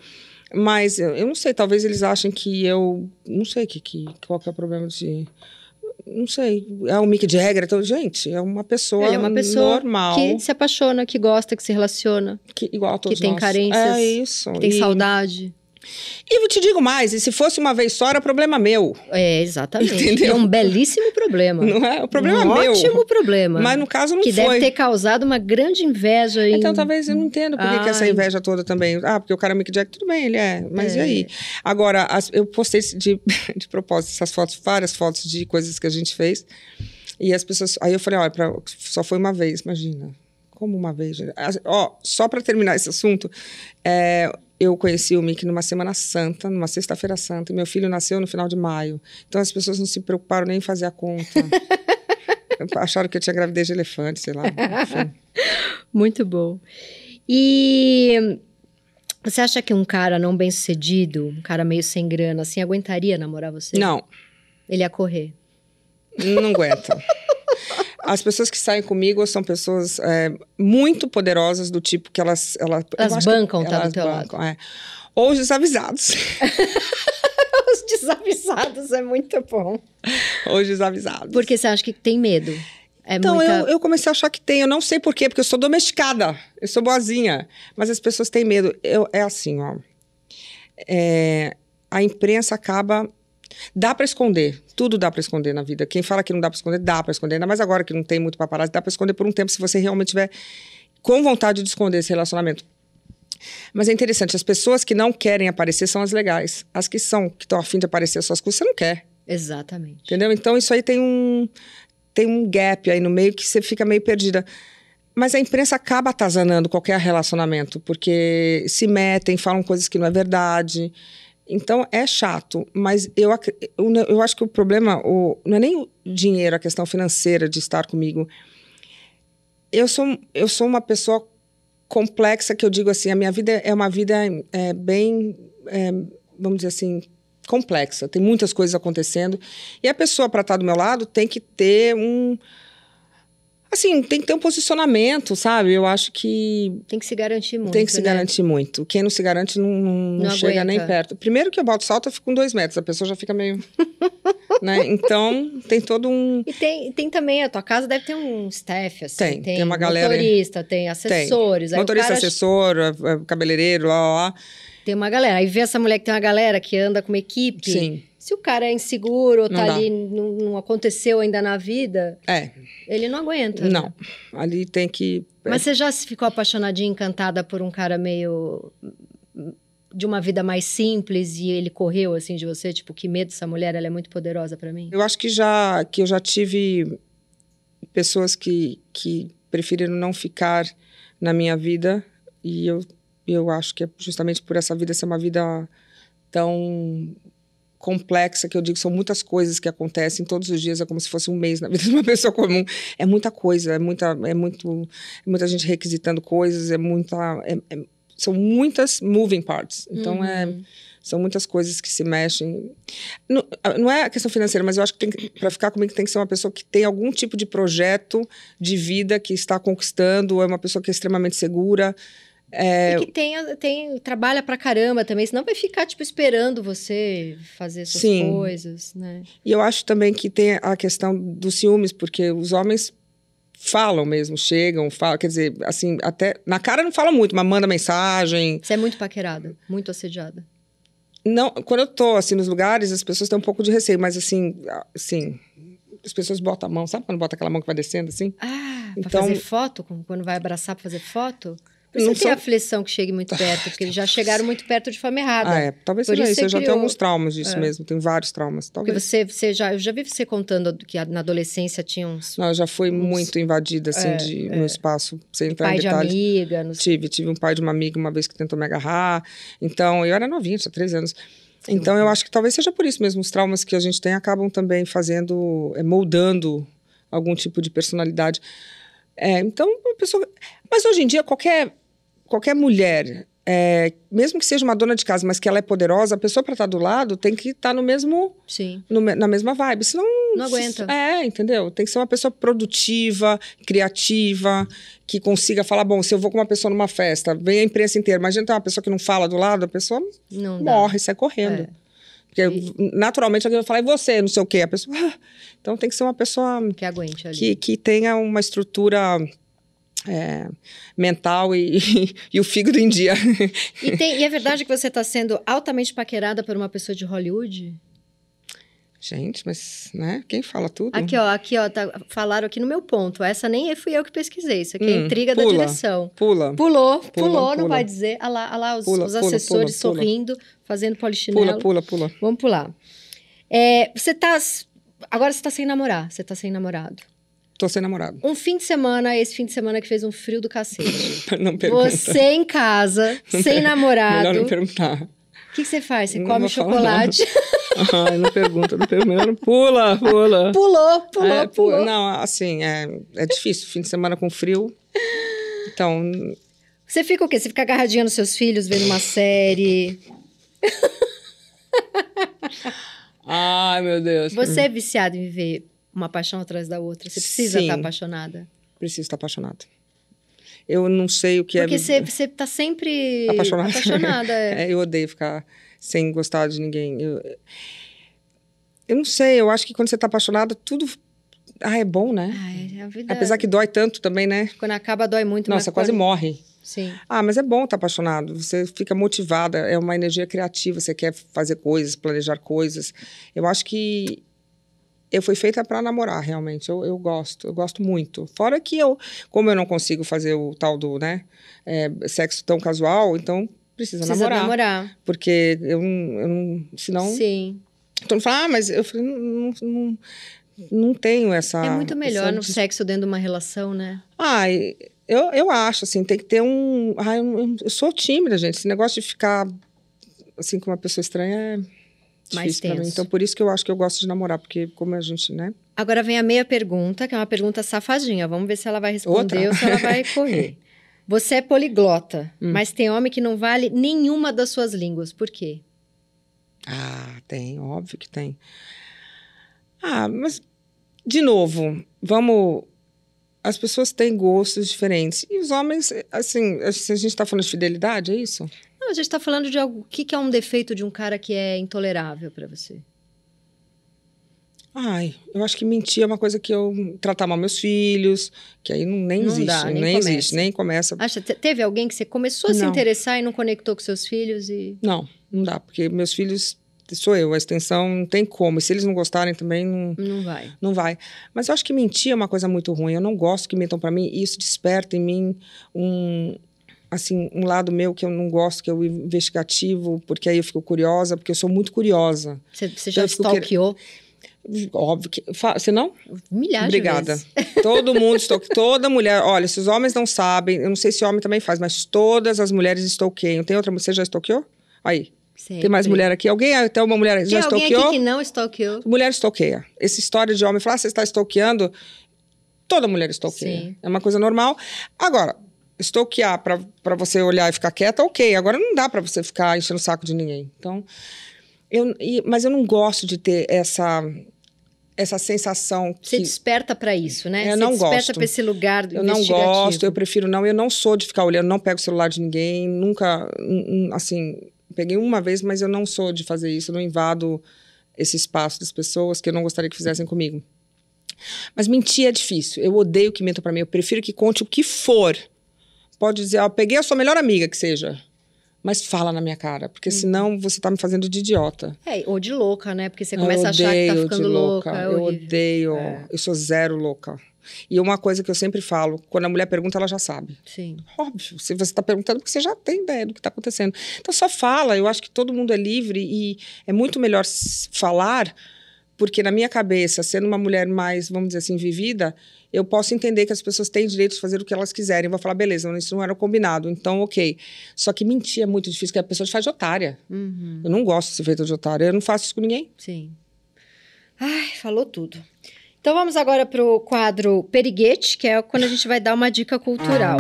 Mas eu, eu não sei, talvez eles achem que eu... Não sei que, que, qual que é o problema de... não sei, é o Mick Jagger, então, gente, é uma pessoa, Ele é uma pessoa normal. que se apaixona, que gosta, que se relaciona, que, igual a todos que tem nós. carências, É isso. que tem e, saudade. E eu te digo mais, e se fosse uma vez só, era problema meu. É, exatamente. Entendeu? É um belíssimo problema. Não é? O problema um é meu. ótimo problema. Mas no caso não que foi. deve ter causado uma grande inveja. Em... Então, talvez eu não entendo por que, que essa inveja toda também. Ah, porque o cara é Mick Jagger, tudo bem, ele é. Mas e É. aí? Agora, as- eu postei de, *laughs* de propósito essas fotos, várias fotos de coisas que a gente fez. E as pessoas. Aí eu falei, olha, pra- só foi uma vez, imagina. Como uma vez? Ó, só para terminar esse assunto, é, eu conheci o Mick numa Semana Santa, numa Sexta-feira Santa, e meu filho nasceu no final de maio. Então as pessoas não se preocuparam nem em fazer a conta. *laughs* Acharam que eu tinha gravidez de elefante, sei lá. Enfim. *laughs* Muito bom. E você acha que um cara não bem sucedido, um cara meio sem grana, assim, aguentaria namorar você? Não, Ele ia correr. Não aguenta. As pessoas que saem comigo são pessoas é, muito poderosas, do tipo que elas. Elas, eu Elas acho que bancam tá do elas teu bancam, é. Ou os desavisados. *laughs* Os desavisados é muito bom. Ou os desavisados. Porque você acha que tem medo? É então, muita... eu, eu comecei a achar que tem. Eu não sei por quê, porque eu sou domesticada. Eu sou boazinha. Mas as pessoas têm medo. Eu, é assim, ó. É, a imprensa acaba. Dá para esconder. Tudo dá para esconder na vida. Quem fala que não dá para esconder, dá para esconder. Ainda mais agora que não tem muito paparazzi, dá para esconder por um tempo se você realmente tiver com vontade de esconder esse relacionamento. Mas é interessante, as pessoas que não querem aparecer são as legais. As que são, que estão afim de aparecer as suas coisas, você não quer. Exatamente. Entendeu? Então isso aí tem um tem um gap aí no meio que você fica meio perdida. Mas a imprensa acaba atazanando qualquer relacionamento, porque se metem, falam coisas que não é verdade. Então é chato, mas eu, eu, acho que o problema o, não é nem o dinheiro, a questão financeira de estar comigo. Eu sou, eu sou uma pessoa complexa, que eu digo assim, a minha vida é uma vida é, bem, é, vamos dizer assim, complexa. Tem muitas coisas acontecendo. E a pessoa, para estar do meu lado, tem que ter um. Assim, tem que ter um posicionamento, sabe? Eu acho que Tem que se garantir muito. tem que se né? garantir muito. Quem não se garante não, não, não chega nem perto. Primeiro que eu boto salto, eu fico com dois metros. A pessoa já fica meio. *laughs* né? Então, tem todo um. E tem, tem também, a tua casa deve ter um staff, assim. Tem, tem uma galera- Motorista, tem assessores. o Motorista, cara assessor, cabeleireiro, lá, lá, lá. Tem uma galera. Aí vê essa mulher que tem uma galera que anda com uma equipe. Sim. Se o cara é inseguro ou Não tá dá. ali, não, não aconteceu ainda na vida, É, ele não aguenta. né? não. Ali tem que. Mas você já se ficou apaixonadinha, encantada por um cara meio. de uma vida mais simples e ele correu assim de você? Tipo, que medo dessa mulher, ela é muito poderosa pra mim? Eu acho que já que eu já tive pessoas que, que preferiram não ficar na minha vida e eu, eu acho que é justamente por essa vida ser uma vida tão complexa que eu digo são muitas coisas que acontecem todos os dias é como se fosse um mês na *laughs* vida de uma pessoa comum é muita coisa é muita é muito é muita gente requisitando coisas é muita é- é- são muitas moving parts então é Uhum. são muitas coisas que se mexem. Não, não é a questão financeira, mas eu acho que para ficar comigo tem que ser uma pessoa que tem algum tipo de projeto de vida que está conquistando, é uma pessoa que é extremamente segura. É, E que tem, tem, trabalha pra caramba também, senão vai ficar, tipo, esperando você fazer suas Sim. coisas, né? E eu acho também que tem a questão dos ciúmes, porque os homens falam mesmo, chegam, falam, quer dizer, assim, até na cara não falam muito, mas manda mensagem. Você é muito paquerada, muito assediada. Não, quando eu tô assim nos lugares, as pessoas têm um pouco de receio, mas assim, assim, as pessoas botam a mão, sabe quando bota aquela mão que vai descendo assim? Ah, pra Então- fazer foto? Quando vai abraçar pra fazer foto? Por isso Não tem sou- aflição que chegue muito perto, porque eles já chegaram muito perto de forma errada. Ah, é. Talvez Por seja isso Eu já tenho alguns traumas disso É. mesmo. Tenho vários traumas. Porque Talvez. você, você já, eu já vi você contando que na adolescência tinha uns Não, eu já fui Uns- muito invadida, assim, É, de, no espaço, sem entrar pai em de detalhes. amiga, nos Tive, tive um pai de uma amiga uma vez que tentou me agarrar. Então, eu era novinha, tinha 13 anos. Então, eu acho que talvez seja por isso mesmo. Os traumas que a gente tem acabam também fazendo, é, moldando algum tipo de personalidade. É, então, a pessoa. Mas hoje em dia, qualquer, qualquer mulher, é, mesmo que seja uma dona de casa, mas que ela é poderosa, a pessoa para estar do lado tem que estar no mesmo Sim. no na mesma vibe. Senão. Não aguenta. É, entendeu? Tem que ser uma pessoa produtiva, criativa, que consiga falar: bom, se eu vou com uma pessoa numa festa, vem a imprensa inteira. Imagina ter uma pessoa que não fala do lado, a pessoa Não dá. morre, sai correndo. É. Porque naturalmente alguém vai falar, e você, não sei o quê. A pessoa. *laughs* "Ah." Então tem que ser uma pessoa Que aguente ali. que, que tenha uma estrutura é, mental e, *laughs* e o fígado em dia. E, tem- e é verdade que você está sendo altamente paquerada por uma pessoa de Hollywood? Gente, mas, né? Quem fala tudo? Aqui, ó, aqui, ó, tá- falaram aqui no meu ponto. Essa nem fui eu que pesquisei. Isso aqui é Hum, intriga da pula. direção. Pula. Pulou, pulou, não pula. vai dizer. Olha lá, olha lá os, Pula, os assessores sorrindo, fazendo polichinelo. Pula, pula, pula. Vamos pular. É, você tá. Agora você tá sem namorar, você tá sem namorado. Tô sem namorado. Um fim de semana, esse fim de semana que fez um frio do cacete. *laughs* Não pergunta. Você em casa, *laughs* sem Melhor namorado. não O perguntar. que, que você faz? Você Não come chocolate. *laughs* Ai, não pergunta, não pergunta. Melhor não- Pula, pula. Pulou, pulou, É, pulou. Não, assim, é, é difícil. Fim de semana com frio. Então, Você fica o quê? Você fica agarradinha nos seus filhos, vendo uma série. ai, meu Deus. Você é viciado em viver uma paixão atrás da outra. Você precisa Sim. estar apaixonada. Preciso estar apaixonado. Eu não sei o que Porque é. você, você tá sempre Apaixonada. apaixonada. é. *laughs* É, eu odeio ficar sem gostar de ninguém. Eu, eu não sei, eu acho que quando você tá apaixonado, tudo. Ah, é bom, né? Ai, a vida. Apesar que dói tanto também, né? Quando acaba, dói muito. mas Nossa, quase quando- morre. Sim. Ah, mas é bom estar apaixonado. Você fica motivada, é uma energia criativa, você quer fazer coisas, planejar coisas. Eu acho que eu fui feita para namorar, realmente. Eu, eu gosto, eu gosto muito. Fora que eu, como eu não consigo fazer o tal do, né, é, sexo tão casual, então precisa, Precisa namorar. namorar. Porque eu, não- eu não. Senão. Sim. Mundo fala, ah, mas eu falei, não, não, não, tenho essa. é muito melhor no sexo dentro de uma relação, né? Ai, eu, eu acho, assim, tem que ter um. Ai, eu, eu sou tímida, gente. Esse negócio de ficar assim com uma pessoa estranha é Mais mim. tenso. Então, por isso que eu acho que eu gosto de namorar, porque como a gente, né? Agora vem a meia pergunta, que é uma pergunta safadinha. Vamos ver se ela vai responder Outra? ou se ela vai *laughs* correr. Você é poliglota, Hum. mas tem homem que não vale nenhuma das suas línguas. Por quê? Ah, tem, óbvio que tem. Ah, mas, de novo, vamos. As pessoas têm gostos diferentes. E os homens, assim, se a gente está falando de fidelidade, é isso? Não, a gente tá falando de algo. O que, que é um defeito de um cara que é intolerável pra você? Ai, eu acho que mentir é uma coisa que eu tratar mal meus filhos, que aí não, nem Não existe, dá, nem nem, começa. existe, nem começa. Acha, te- teve alguém que você começou a se Não. interessar e não conectou com seus filhos e. Não, não dá, porque meus filhos sou eu, a extensão não tem como. E se eles não gostarem também, não, Não vai. não vai. Mas eu acho que mentir é uma coisa muito ruim. Eu não gosto que mentam para mim. E isso desperta em mim um assim um lado meu que eu não gosto, que é o investigativo, porque aí eu fico curiosa, porque eu sou muito curiosa. Você, você já Eu fico quer- stalkeou Óbvio que. Você não? milhares Obrigada. de vezes. *laughs* Todo mundo, stalke- toda mulher. Olha, se os homens não sabem, eu não sei se homem também faz, mas todas as mulheres stalkeiam. Tem outra, você já stalkeou? Aí. Tem mais Sempre. mulher aqui? Alguém, até uma mulher Tem já alguém stalkeou? aqui que não stalkeou? Mulher stalkeia. Essa história de homem falar, ah, você está stalkeando, toda mulher stalkeia. Sim. É uma coisa normal. Agora, stalkear para você olhar e ficar quieta, ok. Agora não dá para você ficar enchendo o saco de ninguém. Então, eu, e- mas eu não gosto de ter essa essa sensação Você que desperta pra isso, né? Eu Você não desperta gosto. pra esse lugar do eu não gosto, eu prefiro não. Eu não sou de ficar olhando, não pego o celular de ninguém, nunca, assim, peguei uma vez, mas eu não sou de fazer isso, eu não invado esse espaço das pessoas que eu não gostaria que fizessem comigo. Mas mentir é difícil. Eu odeio que mentam pra mim. Eu prefiro que conte o que for. Pode dizer, ó, peguei a sua melhor amiga que seja. Mas fala na minha cara, porque senão você tá me fazendo de idiota. É, ou de louca, né? Porque você começa a achar que tá ficando de louca. é eu odeio. É. Eu sou zero louca. E uma coisa que eu sempre falo, quando a mulher pergunta, ela já sabe. Sim. Óbvio, se você está perguntando, porque você já tem ideia do que está acontecendo. Então só fala, eu acho que todo mundo é livre e é muito melhor falar, porque na minha cabeça, sendo uma mulher mais, vamos dizer assim, vivida, eu posso entender que as pessoas têm direito de fazer o que elas quiserem. Eu vou falar, beleza, isso não era combinado, então ok. Só que mentir é muito difícil, porque a pessoa te faz de otária. Uhum, Eu não gosto de ser feita de otária, eu não faço isso com ninguém. sim. Ai, falou tudo. Então vamos agora pro quadro Periguete, que é quando a gente vai dar uma dica cultural.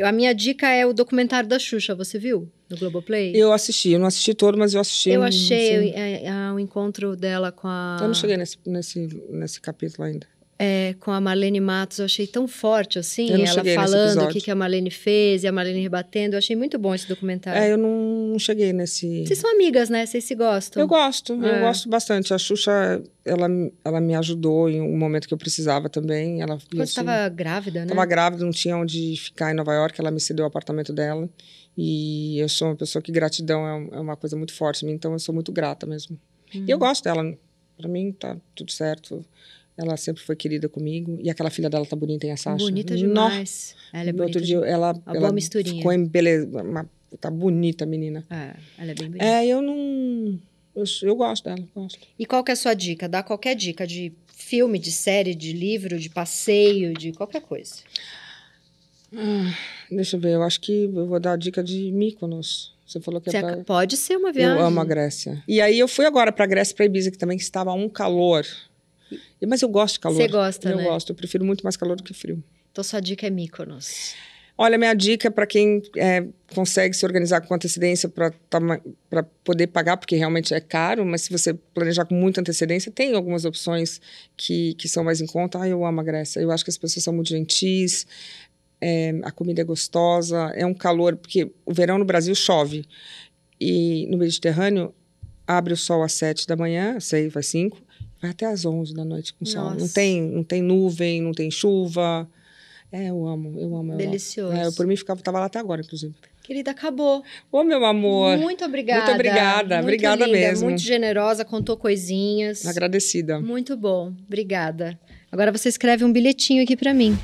Eu- A minha dica é o documentário da Xuxa, você viu? No Globoplay? Eu assisti, eu não assisti todo, mas eu assisti. Eu achei assim. é, é, o encontro dela com a. Eu não cheguei nesse, nesse, nesse capítulo ainda. É, com a Marlene Matos, eu achei tão forte, assim, Eu ela falando o que, que a Marlene fez e a Marlene rebatendo. Eu achei muito bom esse documentário. É, eu não, cheguei nesse. Vocês são amigas, né? Vocês se gostam. Eu gosto, eu É. gosto bastante. A Xuxa, ela, ela me ajudou em um momento que eu precisava também. Ela Quando você estava grávida, né? Estava grávida, não tinha onde ficar em Nova York, ela me cedeu o apartamento dela. E eu sou uma pessoa que gratidão é, é uma coisa muito forte então eu sou muito grata mesmo. Uhum. E eu gosto dela. Pra mim tá tudo certo. Ela sempre foi querida comigo. E aquela filha dela tá bonita, hein, a Sasha? Bonita demais. Ela é No bonita outro dia ela, Uma ela boa misturinha. ficou uma, tá bonita a menina. É, ela é bem bonita. É, eu não eu, eu gosto dela, gosto. E qual que é a sua dica? Dá qualquer dica de filme, de série, de livro, de passeio, de qualquer coisa. Deixa eu ver, eu acho que eu vou dar a dica de Mykonos. Você falou que Você é pra... Pode ser uma viagem. Eu amo a Grécia. E aí eu fui agora pra Grécia, pra Ibiza, que também estava um calor. Mas eu gosto de calor. Você gosta, eu né? gosto, eu prefiro muito mais calor do que frio. Então sua dica é Mykonos. Olha, minha dica para quem é, consegue se organizar com antecedência para poder pagar, porque realmente é caro, mas se você planejar com muita antecedência, tem algumas opções que, que são mais em conta. Ah, eu amo a Grécia. Eu acho que as pessoas são muito gentis, é, a comida é gostosa, é um calor, porque o verão no Brasil chove. E no Mediterrâneo, abre o sol às sete da manhã, seis, vai cinco, vai até às onze da noite com sol. Não tem, não tem nuvem, não tem chuva. É, eu amo, eu amo. eu amo. Delicioso. É, eu, por mim, ficava, tava lá até agora, inclusive. Querida, acabou. Ô, meu amor. Muito obrigada. Muito obrigada, Muito obrigada linda, mesmo. Muito generosa, contou coisinhas. Agradecida. Muito bom. Obrigada. Agora você escreve um bilhetinho aqui pra mim.